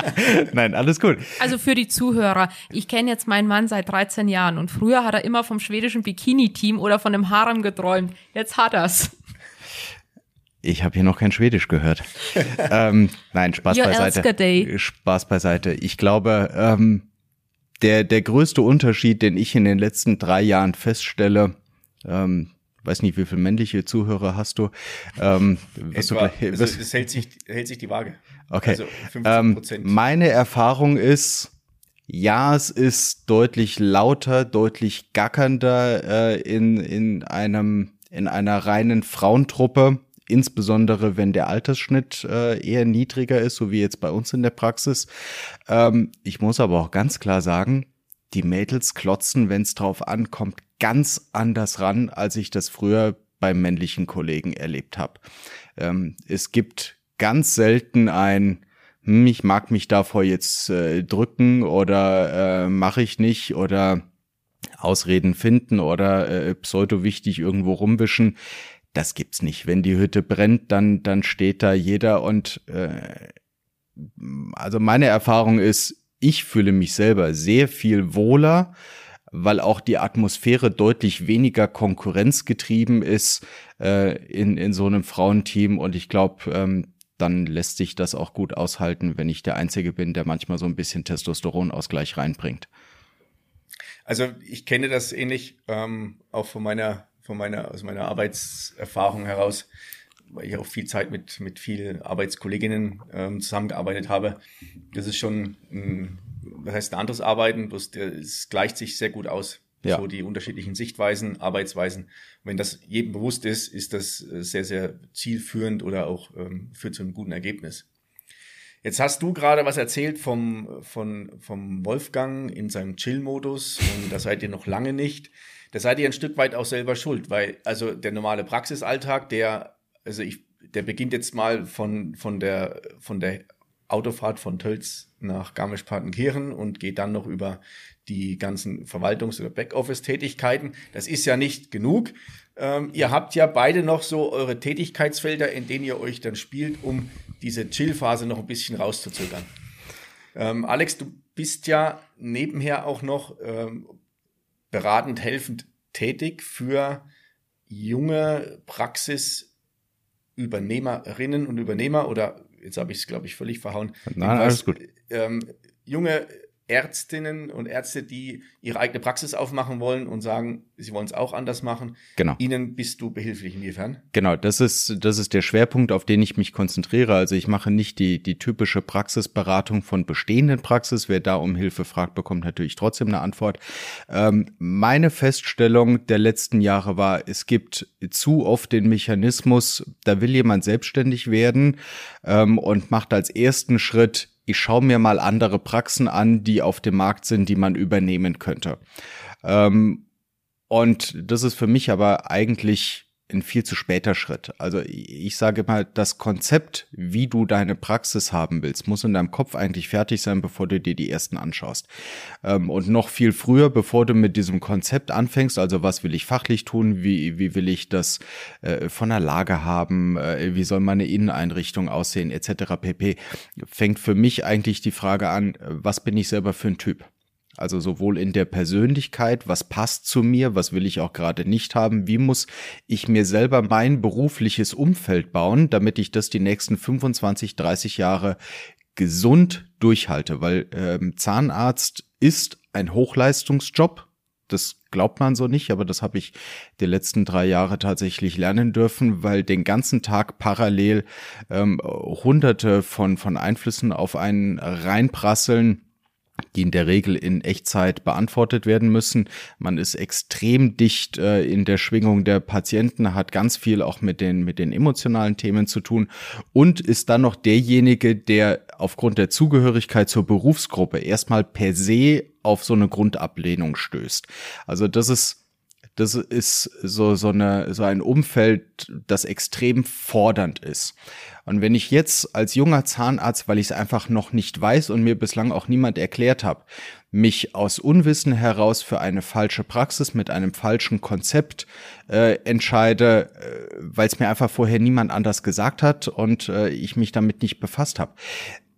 Nein, alles gut. Also für die Zuhörer, ich kenne jetzt meinen Mann seit 13 Jahren und früher hat er immer vom schwedischen Bikini-Team oder von einem Harem geträumt. Jetzt hat er's. Ich habe hier noch kein Schwedisch gehört. ähm, nein, Spaß Your beiseite. Day. Spaß beiseite. Ich glaube, ähm, der, der größte Unterschied, den ich in den letzten drei Jahren feststelle, ähm, weiß nicht, wie viele männliche Zuhörer hast du? Ähm, Etwa, du gleich, also, das hält sich, hält sich die Waage. Okay. Also 50 ähm, meine Erfahrung ist, ja, es ist deutlich lauter, deutlich gackernder äh, in, in einem, in einer reinen Frauentruppe. Insbesondere wenn der Altersschnitt äh, eher niedriger ist, so wie jetzt bei uns in der Praxis. Ähm, ich muss aber auch ganz klar sagen, die Mädels klotzen, wenn es drauf ankommt, ganz anders ran, als ich das früher bei männlichen Kollegen erlebt habe. Ähm, es gibt ganz selten ein, hm, ich mag mich davor jetzt äh, drücken oder äh, mache ich nicht oder Ausreden finden oder äh, pseudo wichtig irgendwo rumwischen. Das gibt's nicht. Wenn die Hütte brennt, dann dann steht da jeder und äh, also meine Erfahrung ist, ich fühle mich selber sehr viel wohler, weil auch die Atmosphäre deutlich weniger konkurrenzgetrieben ist äh, in, in so einem Frauenteam. Und ich glaube, ähm, dann lässt sich das auch gut aushalten, wenn ich der Einzige bin, der manchmal so ein bisschen Testosteronausgleich reinbringt. Also ich kenne das ähnlich ähm, auch von meiner, von meiner, aus meiner Arbeitserfahrung heraus weil ich auch viel Zeit mit, mit vielen Arbeitskolleginnen ähm, zusammengearbeitet habe. Das ist schon, ein, das heißt ein anderes Arbeiten, bloß es gleicht sich sehr gut aus. Ja. So die unterschiedlichen Sichtweisen, Arbeitsweisen. Wenn das jedem bewusst ist, ist das äh, sehr, sehr zielführend oder auch ähm, führt zu einem guten Ergebnis. Jetzt hast du gerade was erzählt vom, von, vom Wolfgang in seinem Chill-Modus und da seid ihr noch lange nicht. Da seid ihr ein Stück weit auch selber schuld, weil also der normale Praxisalltag, der also ich, der beginnt jetzt mal von, von der, von der Autofahrt von Tölz nach Garmisch-Partenkirchen und geht dann noch über die ganzen Verwaltungs- oder Backoffice-Tätigkeiten. Das ist ja nicht genug. Ähm, ihr habt ja beide noch so eure Tätigkeitsfelder, in denen ihr euch dann spielt, um diese Chill-Phase noch ein bisschen rauszuzögern. Ähm, Alex, du bist ja nebenher auch noch ähm, beratend, helfend tätig für junge Praxis Übernehmerinnen und Übernehmer oder jetzt habe ich es, glaube ich, völlig verhauen. Nein, alles gut. Ähm, junge Ärztinnen und Ärzte, die ihre eigene Praxis aufmachen wollen und sagen, sie wollen es auch anders machen. Genau. Ihnen bist du behilflich inwiefern? Genau, das ist, das ist der Schwerpunkt, auf den ich mich konzentriere. Also ich mache nicht die, die typische Praxisberatung von bestehenden Praxis. Wer da um Hilfe fragt, bekommt natürlich trotzdem eine Antwort. Ähm, meine Feststellung der letzten Jahre war, es gibt zu oft den Mechanismus, da will jemand selbstständig werden ähm, und macht als ersten Schritt ich schaue mir mal andere Praxen an, die auf dem Markt sind, die man übernehmen könnte. Ähm, und das ist für mich aber eigentlich ein viel zu später Schritt. Also ich sage mal, das Konzept, wie du deine Praxis haben willst, muss in deinem Kopf eigentlich fertig sein, bevor du dir die ersten anschaust. Ähm, und noch viel früher, bevor du mit diesem Konzept anfängst, also was will ich fachlich tun, wie, wie will ich das äh, von der Lage haben, äh, wie soll meine Inneneinrichtung aussehen, etc. pp, fängt für mich eigentlich die Frage an, was bin ich selber für ein Typ? Also sowohl in der Persönlichkeit, was passt zu mir, was will ich auch gerade nicht haben, wie muss ich mir selber mein berufliches Umfeld bauen, damit ich das die nächsten 25, 30 Jahre gesund durchhalte, weil ähm, Zahnarzt ist ein Hochleistungsjob. Das glaubt man so nicht, aber das habe ich die letzten drei Jahre tatsächlich lernen dürfen, weil den ganzen Tag parallel ähm, hunderte von, von Einflüssen auf einen reinprasseln die in der Regel in Echtzeit beantwortet werden müssen. Man ist extrem dicht äh, in der Schwingung der Patienten, hat ganz viel auch mit den, mit den emotionalen Themen zu tun und ist dann noch derjenige, der aufgrund der Zugehörigkeit zur Berufsgruppe erstmal per se auf so eine Grundablehnung stößt. Also das ist das ist so, so, eine, so ein Umfeld, das extrem fordernd ist. Und wenn ich jetzt als junger Zahnarzt, weil ich es einfach noch nicht weiß und mir bislang auch niemand erklärt habe, mich aus Unwissen heraus für eine falsche Praxis mit einem falschen Konzept äh, entscheide, äh, weil es mir einfach vorher niemand anders gesagt hat und äh, ich mich damit nicht befasst habe,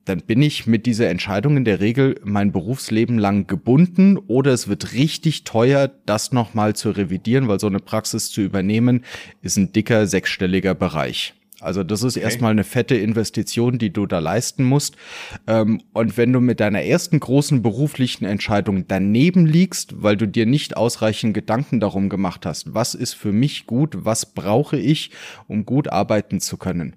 dann bin ich mit dieser Entscheidung in der Regel mein Berufsleben lang gebunden oder es wird richtig teuer, das nochmal zu revidieren, weil so eine Praxis zu übernehmen ist ein dicker sechsstelliger Bereich. Also das ist okay. erstmal eine fette Investition, die du da leisten musst. Ähm, und wenn du mit deiner ersten großen beruflichen Entscheidung daneben liegst, weil du dir nicht ausreichend Gedanken darum gemacht hast, was ist für mich gut, was brauche ich, um gut arbeiten zu können,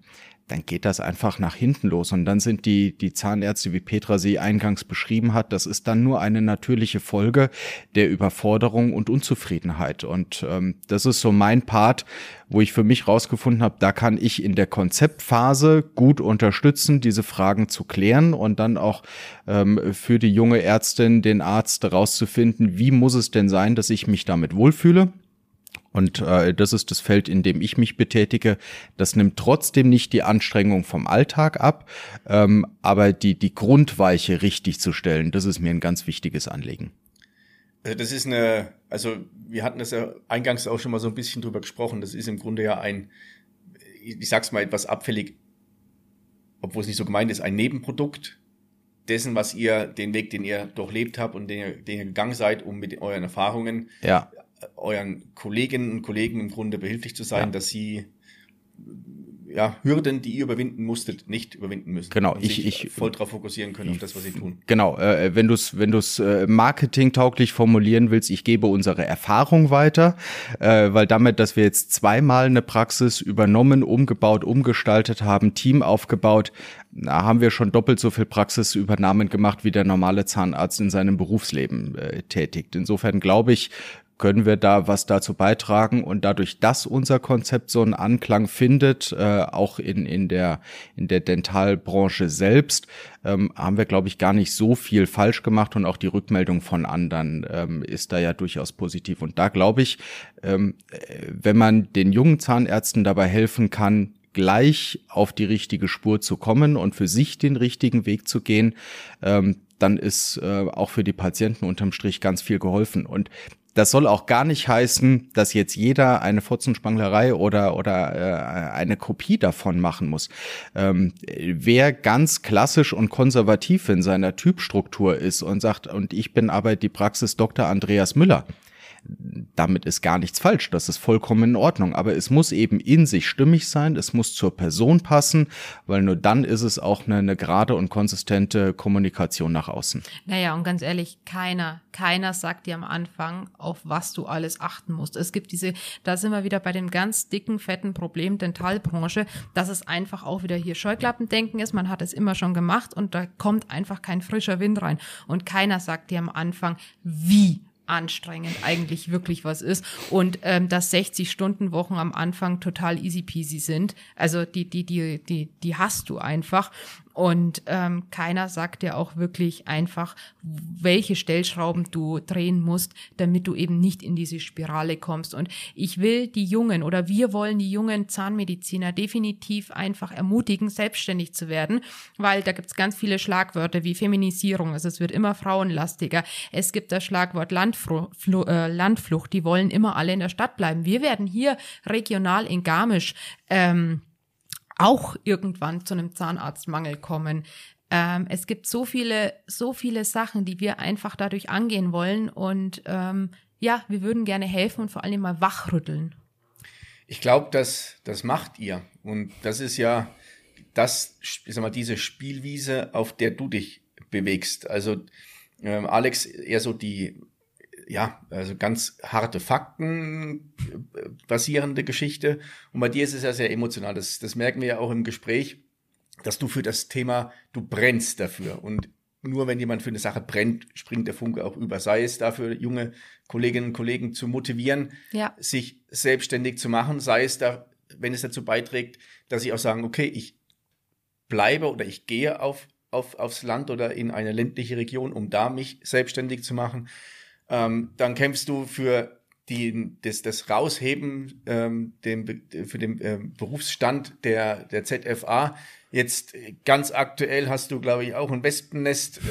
dann geht das einfach nach hinten los. Und dann sind die, die Zahnärzte, wie Petra sie eingangs beschrieben hat, das ist dann nur eine natürliche Folge der Überforderung und Unzufriedenheit. Und ähm, das ist so mein Part, wo ich für mich rausgefunden habe, da kann ich in der Konzeptphase gut unterstützen, diese Fragen zu klären und dann auch ähm, für die junge Ärztin, den Arzt herauszufinden, wie muss es denn sein, dass ich mich damit wohlfühle und äh, das ist das Feld, in dem ich mich betätige. Das nimmt trotzdem nicht die Anstrengung vom Alltag ab, ähm, aber die, die Grundweiche richtig zu stellen, das ist mir ein ganz wichtiges Anliegen. Also das ist eine, also wir hatten das ja eingangs auch schon mal so ein bisschen drüber gesprochen. Das ist im Grunde ja ein, ich sag's mal etwas abfällig, obwohl es nicht so gemeint ist, ein Nebenprodukt dessen, was ihr, den Weg, den ihr durchlebt habt und den ihr, den ihr gegangen seid, um mit euren Erfahrungen ja euren Kolleginnen und Kollegen im Grunde behilflich zu sein, ja. dass sie ja, Hürden, die ihr überwinden musstet, nicht überwinden müssen. Genau, ich, ich voll darauf fokussieren können, auf das, was sie tun. Genau, äh, wenn du es wenn du's, äh, marketingtauglich formulieren willst, ich gebe unsere Erfahrung weiter, äh, weil damit, dass wir jetzt zweimal eine Praxis übernommen, umgebaut, umgestaltet haben, Team aufgebaut, da haben wir schon doppelt so viel Praxisübernahmen gemacht, wie der normale Zahnarzt in seinem Berufsleben äh, tätigt. Insofern glaube ich, können wir da was dazu beitragen und dadurch, dass unser Konzept so einen Anklang findet, äh, auch in, in, der, in der Dentalbranche selbst, ähm, haben wir, glaube ich, gar nicht so viel falsch gemacht und auch die Rückmeldung von anderen ähm, ist da ja durchaus positiv. Und da glaube ich, ähm, wenn man den jungen Zahnärzten dabei helfen kann, gleich auf die richtige Spur zu kommen und für sich den richtigen Weg zu gehen, ähm, dann ist äh, auch für die Patienten unterm Strich ganz viel geholfen. Und das soll auch gar nicht heißen, dass jetzt jeder eine Furzenspanglerei oder, oder äh, eine Kopie davon machen muss. Ähm, wer ganz klassisch und konservativ in seiner Typstruktur ist und sagt, und ich bin aber die Praxis Dr. Andreas Müller, damit ist gar nichts falsch, das ist vollkommen in Ordnung. Aber es muss eben in sich stimmig sein, es muss zur Person passen, weil nur dann ist es auch eine, eine gerade und konsistente Kommunikation nach außen. Naja, und ganz ehrlich, keiner, keiner sagt dir am Anfang, auf was du alles achten musst. Es gibt diese, da sind wir wieder bei dem ganz dicken, fetten Problem Dentalbranche, dass es einfach auch wieder hier Scheuklappendenken ist. Man hat es immer schon gemacht und da kommt einfach kein frischer Wind rein. Und keiner sagt dir am Anfang, wie anstrengend eigentlich wirklich was ist und ähm, dass 60 Stunden Wochen am Anfang total easy peasy sind. Also die die die die die hast du einfach und ähm, keiner sagt dir auch wirklich einfach, welche Stellschrauben du drehen musst, damit du eben nicht in diese Spirale kommst. Und ich will die Jungen oder wir wollen die jungen Zahnmediziner definitiv einfach ermutigen, selbstständig zu werden, weil da gibt's ganz viele Schlagwörter wie Feminisierung, also es wird immer frauenlastiger. Es gibt das Schlagwort Landflucht, äh, Landflucht, die wollen immer alle in der Stadt bleiben. Wir werden hier regional in Garmisch ähm, auch irgendwann zu einem Zahnarztmangel kommen. Ähm, es gibt so viele, so viele Sachen, die wir einfach dadurch angehen wollen und ähm, ja, wir würden gerne helfen und vor allem mal wachrütteln. Ich glaube, dass das macht ihr und das ist ja das, ich sag mal, diese Spielwiese, auf der du dich bewegst. Also ähm, Alex eher so die ja, also ganz harte Fakten basierende Geschichte. Und bei dir ist es ja sehr emotional. Das, das merken wir ja auch im Gespräch, dass du für das Thema, du brennst dafür. Und nur wenn jemand für eine Sache brennt, springt der Funke auch über. Sei es dafür, junge Kolleginnen und Kollegen zu motivieren, ja. sich selbstständig zu machen, sei es da, wenn es dazu beiträgt, dass sie auch sagen, okay, ich bleibe oder ich gehe auf, auf, aufs Land oder in eine ländliche Region, um da mich selbstständig zu machen. Ähm, dann kämpfst du für die, das, das Rausheben ähm, dem, für den ähm, Berufsstand der, der ZFA. Jetzt ganz aktuell hast du, glaube ich, auch ein Wespennest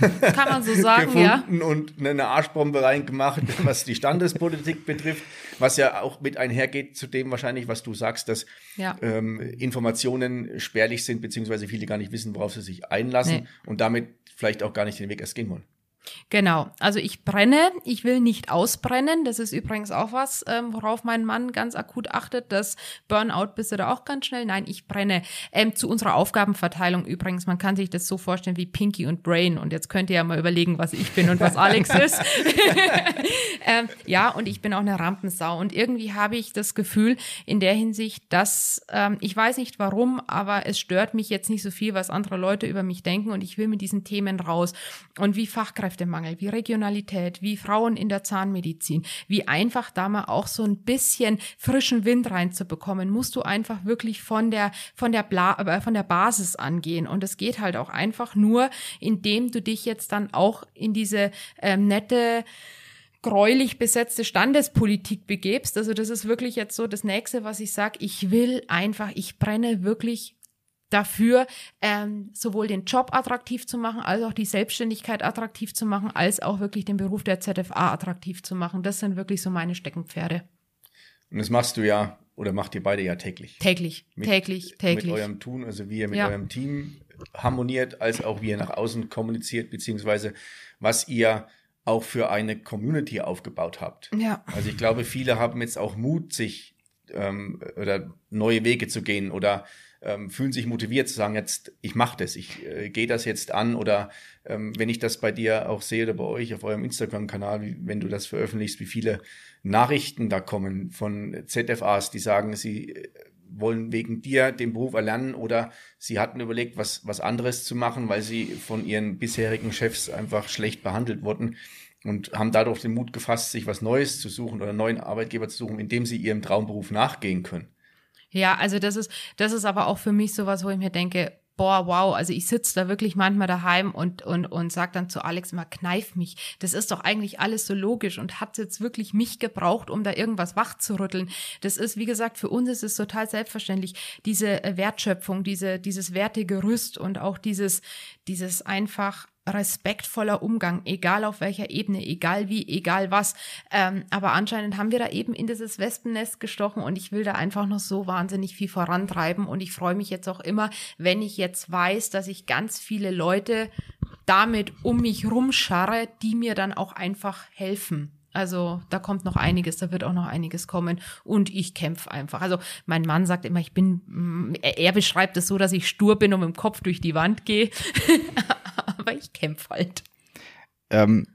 äh, Kann man so sagen, gefunden ja. und eine Arschbombe reingemacht, was die Standespolitik betrifft, was ja auch mit einhergeht zu dem wahrscheinlich, was du sagst, dass ja. ähm, Informationen spärlich sind, beziehungsweise viele gar nicht wissen, worauf sie sich einlassen nee. und damit vielleicht auch gar nicht den Weg erst gehen wollen. Genau, also ich brenne, ich will nicht ausbrennen. Das ist übrigens auch was, ähm, worauf mein Mann ganz akut achtet. Das Burnout bist du da auch ganz schnell. Nein, ich brenne. Ähm, zu unserer Aufgabenverteilung übrigens, man kann sich das so vorstellen wie Pinky und Brain. Und jetzt könnt ihr ja mal überlegen, was ich bin und was Alex ist. ähm, ja, und ich bin auch eine Rampensau. Und irgendwie habe ich das Gefühl in der Hinsicht, dass ähm, ich weiß nicht warum, aber es stört mich jetzt nicht so viel, was andere Leute über mich denken. Und ich will mit diesen Themen raus. Und wie Fachkräfte Fachkräftemangel, wie Regionalität, wie Frauen in der Zahnmedizin, wie einfach da mal auch so ein bisschen frischen Wind reinzubekommen, musst du einfach wirklich von der, von der, Bla, äh, von der Basis angehen. Und es geht halt auch einfach nur, indem du dich jetzt dann auch in diese ähm, nette, gräulich besetzte Standespolitik begebst. Also das ist wirklich jetzt so das nächste, was ich sage. Ich will einfach, ich brenne wirklich dafür, ähm, sowohl den Job attraktiv zu machen, als auch die Selbstständigkeit attraktiv zu machen, als auch wirklich den Beruf der ZFA attraktiv zu machen. Das sind wirklich so meine Steckenpferde. Und das machst du ja, oder macht ihr beide ja täglich. Täglich, mit, täglich, täglich. Mit eurem Tun, also wie ihr mit ja. eurem Team harmoniert, als auch wie ihr nach außen kommuniziert, beziehungsweise was ihr auch für eine Community aufgebaut habt. Ja. Also ich glaube, viele haben jetzt auch Mut, sich ähm, oder neue Wege zu gehen oder ähm, fühlen sich motiviert zu sagen, jetzt ich mache das, ich äh, gehe das jetzt an oder ähm, wenn ich das bei dir auch sehe oder bei euch auf eurem Instagram-Kanal, wenn du das veröffentlichst, wie viele Nachrichten da kommen von ZFAs, die sagen, sie äh, wollen wegen dir den Beruf erlernen oder sie hatten überlegt, was, was anderes zu machen, weil sie von ihren bisherigen Chefs einfach schlecht behandelt wurden und haben dadurch den Mut gefasst, sich was Neues zu suchen oder einen neuen Arbeitgeber zu suchen, indem sie ihrem Traumberuf nachgehen können. Ja, also das ist, das ist aber auch für mich sowas, wo ich mir denke, boah, wow, also ich sitze da wirklich manchmal daheim und, und, und sag dann zu Alex immer, kneif mich. Das ist doch eigentlich alles so logisch und hat jetzt wirklich mich gebraucht, um da irgendwas wachzurütteln. Das ist, wie gesagt, für uns ist es total selbstverständlich, diese Wertschöpfung, diese, dieses Wertegerüst und auch dieses, dieses einfach respektvoller Umgang, egal auf welcher Ebene, egal wie, egal was. Ähm, aber anscheinend haben wir da eben in dieses Wespennest gestochen und ich will da einfach noch so wahnsinnig viel vorantreiben und ich freue mich jetzt auch immer, wenn ich jetzt weiß, dass ich ganz viele Leute damit um mich rumscharre, die mir dann auch einfach helfen. Also da kommt noch einiges, da wird auch noch einiges kommen und ich kämpfe einfach. Also mein Mann sagt immer, ich bin, mm, er beschreibt es so, dass ich stur bin und mit dem Kopf durch die Wand gehe. aber ich kämpfe halt. Ähm,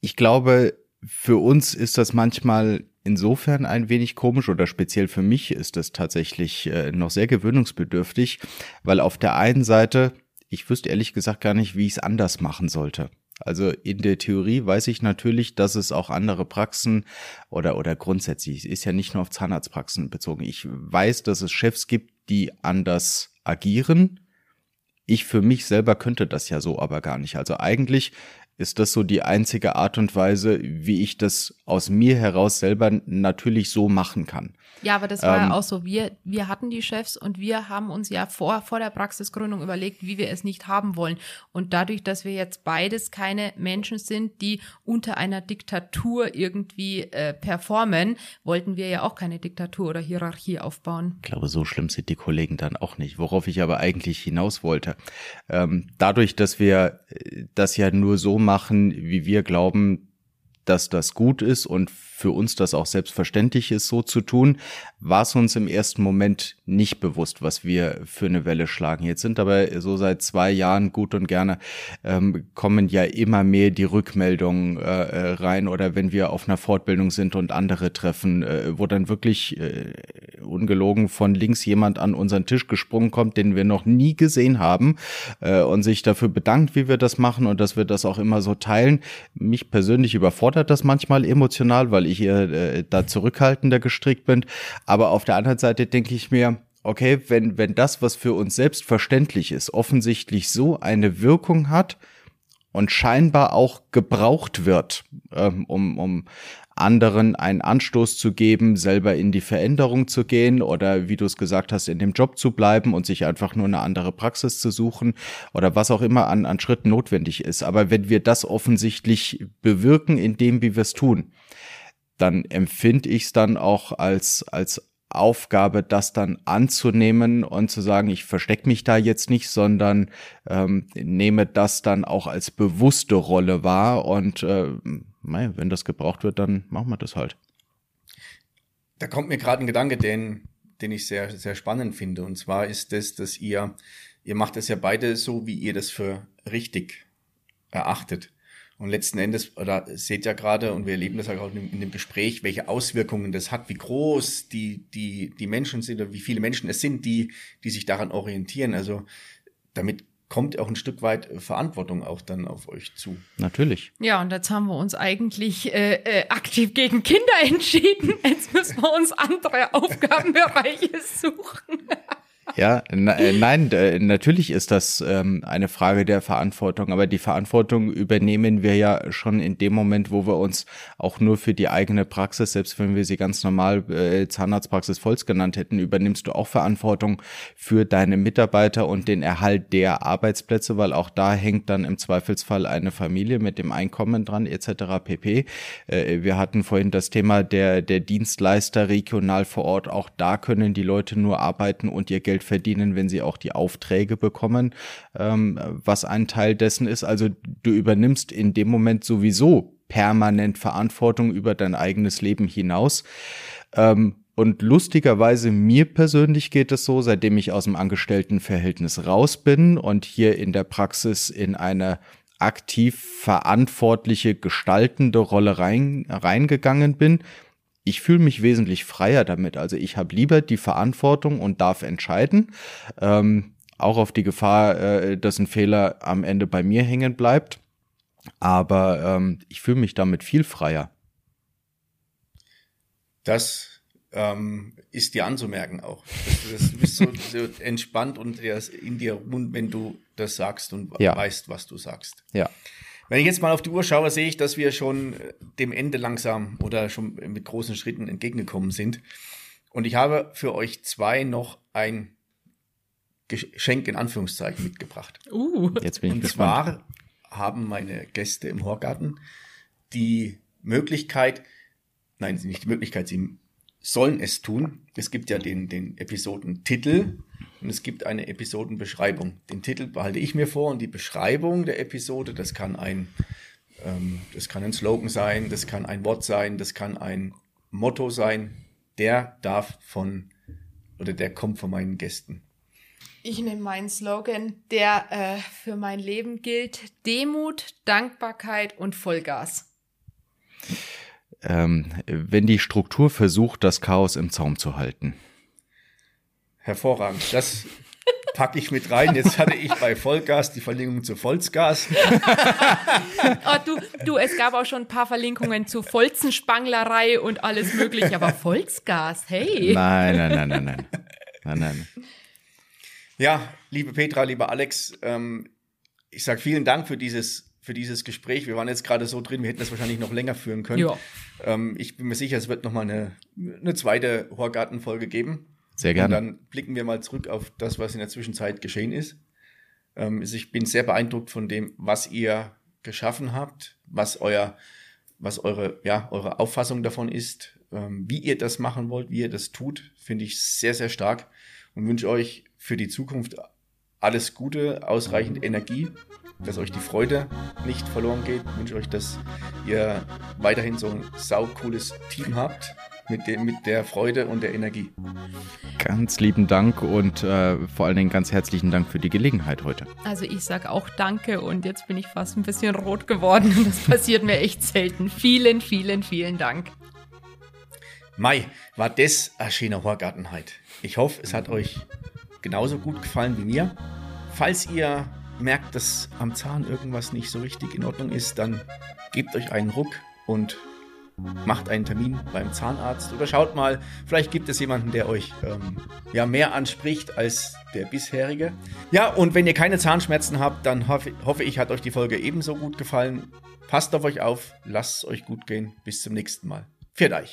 ich glaube, für uns ist das manchmal insofern ein wenig komisch oder speziell für mich ist das tatsächlich äh, noch sehr gewöhnungsbedürftig, weil auf der einen Seite, ich wüsste ehrlich gesagt gar nicht, wie ich es anders machen sollte. Also in der Theorie weiß ich natürlich, dass es auch andere Praxen oder, oder grundsätzlich, ist ja nicht nur auf Zahnarztpraxen bezogen. Ich weiß, dass es Chefs gibt, die anders agieren ich für mich selber könnte das ja so aber gar nicht. Also eigentlich ist das so die einzige Art und Weise, wie ich das aus mir heraus selber natürlich so machen kann. Ja, aber das war ähm, ja auch so. Wir, wir hatten die Chefs und wir haben uns ja vor, vor der Praxisgründung überlegt, wie wir es nicht haben wollen. Und dadurch, dass wir jetzt beides keine Menschen sind, die unter einer Diktatur irgendwie äh, performen, wollten wir ja auch keine Diktatur oder Hierarchie aufbauen. Ich glaube, so schlimm sind die Kollegen dann auch nicht. Worauf ich aber eigentlich hinaus wollte. Ähm, dadurch, dass wir äh, das ja nur so machen, wie wir glauben, dass das gut ist und für uns das auch selbstverständlich ist, so zu tun, war es uns im ersten Moment nicht bewusst, was wir für eine Welle schlagen. Jetzt sind aber so seit zwei Jahren gut und gerne ähm, kommen ja immer mehr die Rückmeldungen äh, äh, rein oder wenn wir auf einer Fortbildung sind und andere treffen, äh, wo dann wirklich äh, ungelogen von links jemand an unseren Tisch gesprungen kommt, den wir noch nie gesehen haben äh, und sich dafür bedankt, wie wir das machen und dass wir das auch immer so teilen. Mich persönlich überfordert das manchmal emotional, weil ich eher äh, da zurückhaltender gestrickt bin. Aber auf der anderen Seite denke ich mir, okay, wenn, wenn das, was für uns selbstverständlich ist, offensichtlich so eine Wirkung hat und scheinbar auch gebraucht wird, ähm, um, um anderen einen Anstoß zu geben, selber in die Veränderung zu gehen oder wie du es gesagt hast, in dem Job zu bleiben und sich einfach nur eine andere Praxis zu suchen oder was auch immer an, an Schritten notwendig ist. Aber wenn wir das offensichtlich bewirken in dem, wie wir es tun, dann empfinde ich es dann auch als, als Aufgabe, das dann anzunehmen und zu sagen, ich verstecke mich da jetzt nicht, sondern ähm, nehme das dann auch als bewusste Rolle wahr und äh, wenn das gebraucht wird, dann machen wir das halt. Da kommt mir gerade ein Gedanke, den, den ich sehr, sehr spannend finde. Und zwar ist das, dass ihr, ihr macht es ja beide so, wie ihr das für richtig erachtet. Und letzten Endes, oder seht ja gerade, und wir erleben das ja gerade in dem Gespräch, welche Auswirkungen das hat, wie groß die, die, die Menschen sind oder wie viele Menschen es sind, die, die sich daran orientieren. Also damit kommt auch ein Stück weit Verantwortung auch dann auf euch zu. Natürlich. Ja, und jetzt haben wir uns eigentlich äh, äh, aktiv gegen Kinder entschieden. Jetzt müssen wir uns andere Aufgabenbereiche suchen. Ja, äh, nein, natürlich ist das ähm, eine Frage der Verantwortung, aber die Verantwortung übernehmen wir ja schon in dem Moment, wo wir uns auch nur für die eigene Praxis, selbst wenn wir sie ganz normal äh, Zahnarztpraxis Volz genannt hätten, übernimmst du auch Verantwortung für deine Mitarbeiter und den Erhalt der Arbeitsplätze, weil auch da hängt dann im Zweifelsfall eine Familie mit dem Einkommen dran etc. pp. Äh, wir hatten vorhin das Thema der, der Dienstleister regional vor Ort, auch da können die Leute nur arbeiten und ihr Geld Geld verdienen, wenn sie auch die Aufträge bekommen, ähm, was ein Teil dessen ist. Also du übernimmst in dem Moment sowieso permanent Verantwortung über dein eigenes Leben hinaus. Ähm, und lustigerweise, mir persönlich geht es so, seitdem ich aus dem Angestelltenverhältnis raus bin und hier in der Praxis in eine aktiv verantwortliche, gestaltende Rolle rein, reingegangen bin, ich fühle mich wesentlich freier damit. Also ich habe lieber die Verantwortung und darf entscheiden. Ähm, auch auf die Gefahr, äh, dass ein Fehler am Ende bei mir hängen bleibt. Aber ähm, ich fühle mich damit viel freier. Das ähm, ist dir anzumerken auch. Das, du bist so, so entspannt und in dir rund, wenn du das sagst und ja. weißt, was du sagst. Ja. Wenn ich jetzt mal auf die Uhr schaue, sehe ich, dass wir schon äh, dem Ende langsam oder schon mit großen Schritten entgegengekommen sind. Und ich habe für euch zwei noch ein Geschenk in Anführungszeichen mitgebracht. Uh, jetzt bin ich Und gespannt. zwar haben meine Gäste im Horgarten die Möglichkeit, nein, nicht die Möglichkeit, sie sollen es tun. Es gibt ja den, den Episodentitel und es gibt eine Episodenbeschreibung. Den Titel behalte ich mir vor und die Beschreibung der Episode, das kann ein, ähm, das kann ein Slogan sein, das kann ein Wort sein, das kann ein Motto sein. Der darf von oder der kommt von meinen Gästen. Ich nehme meinen Slogan, der äh, für mein Leben gilt: Demut, Dankbarkeit und Vollgas. Ähm, wenn die Struktur versucht, das Chaos im Zaum zu halten. Hervorragend. Das packe ich mit rein. Jetzt hatte ich bei Vollgas die Verlinkung zu Volksgas. oh, du, du, es gab auch schon ein paar Verlinkungen zu Volzenspanglerei und alles mögliche, aber Volksgas, hey. Nein, nein, nein, nein, nein. Nein, nein. Ja, liebe Petra, lieber Alex, ähm, ich sage vielen Dank für dieses für dieses Gespräch. Wir waren jetzt gerade so drin, wir hätten das wahrscheinlich noch länger führen können. Ähm, ich bin mir sicher, es wird noch mal eine, eine zweite Horgarten-Folge geben. Sehr gerne. Und dann blicken wir mal zurück auf das, was in der Zwischenzeit geschehen ist. Ähm, ich bin sehr beeindruckt von dem, was ihr geschaffen habt, was euer, was eure, ja, eure Auffassung davon ist, ähm, wie ihr das machen wollt, wie ihr das tut, finde ich sehr, sehr stark und wünsche euch für die Zukunft alles Gute, ausreichend Energie, dass euch die Freude nicht verloren geht. Ich wünsche euch, dass ihr weiterhin so ein saucooles Team habt mit, dem, mit der Freude und der Energie. Ganz lieben Dank und äh, vor allen Dingen ganz herzlichen Dank für die Gelegenheit heute. Also ich sage auch Danke und jetzt bin ich fast ein bisschen rot geworden. Das passiert mir echt selten. Vielen, vielen, vielen Dank. Mai, war das eine schöne Horgartenheit. Ich hoffe, es hat euch genauso gut gefallen wie mir. Falls ihr merkt, dass am Zahn irgendwas nicht so richtig in Ordnung ist, dann gebt euch einen Ruck und macht einen Termin beim Zahnarzt oder schaut mal, vielleicht gibt es jemanden, der euch ähm, ja mehr anspricht als der bisherige. Ja, und wenn ihr keine Zahnschmerzen habt, dann hoffe, hoffe ich, hat euch die Folge ebenso gut gefallen. Passt auf euch auf, lasst es euch gut gehen. Bis zum nächsten Mal. Pfiat euch.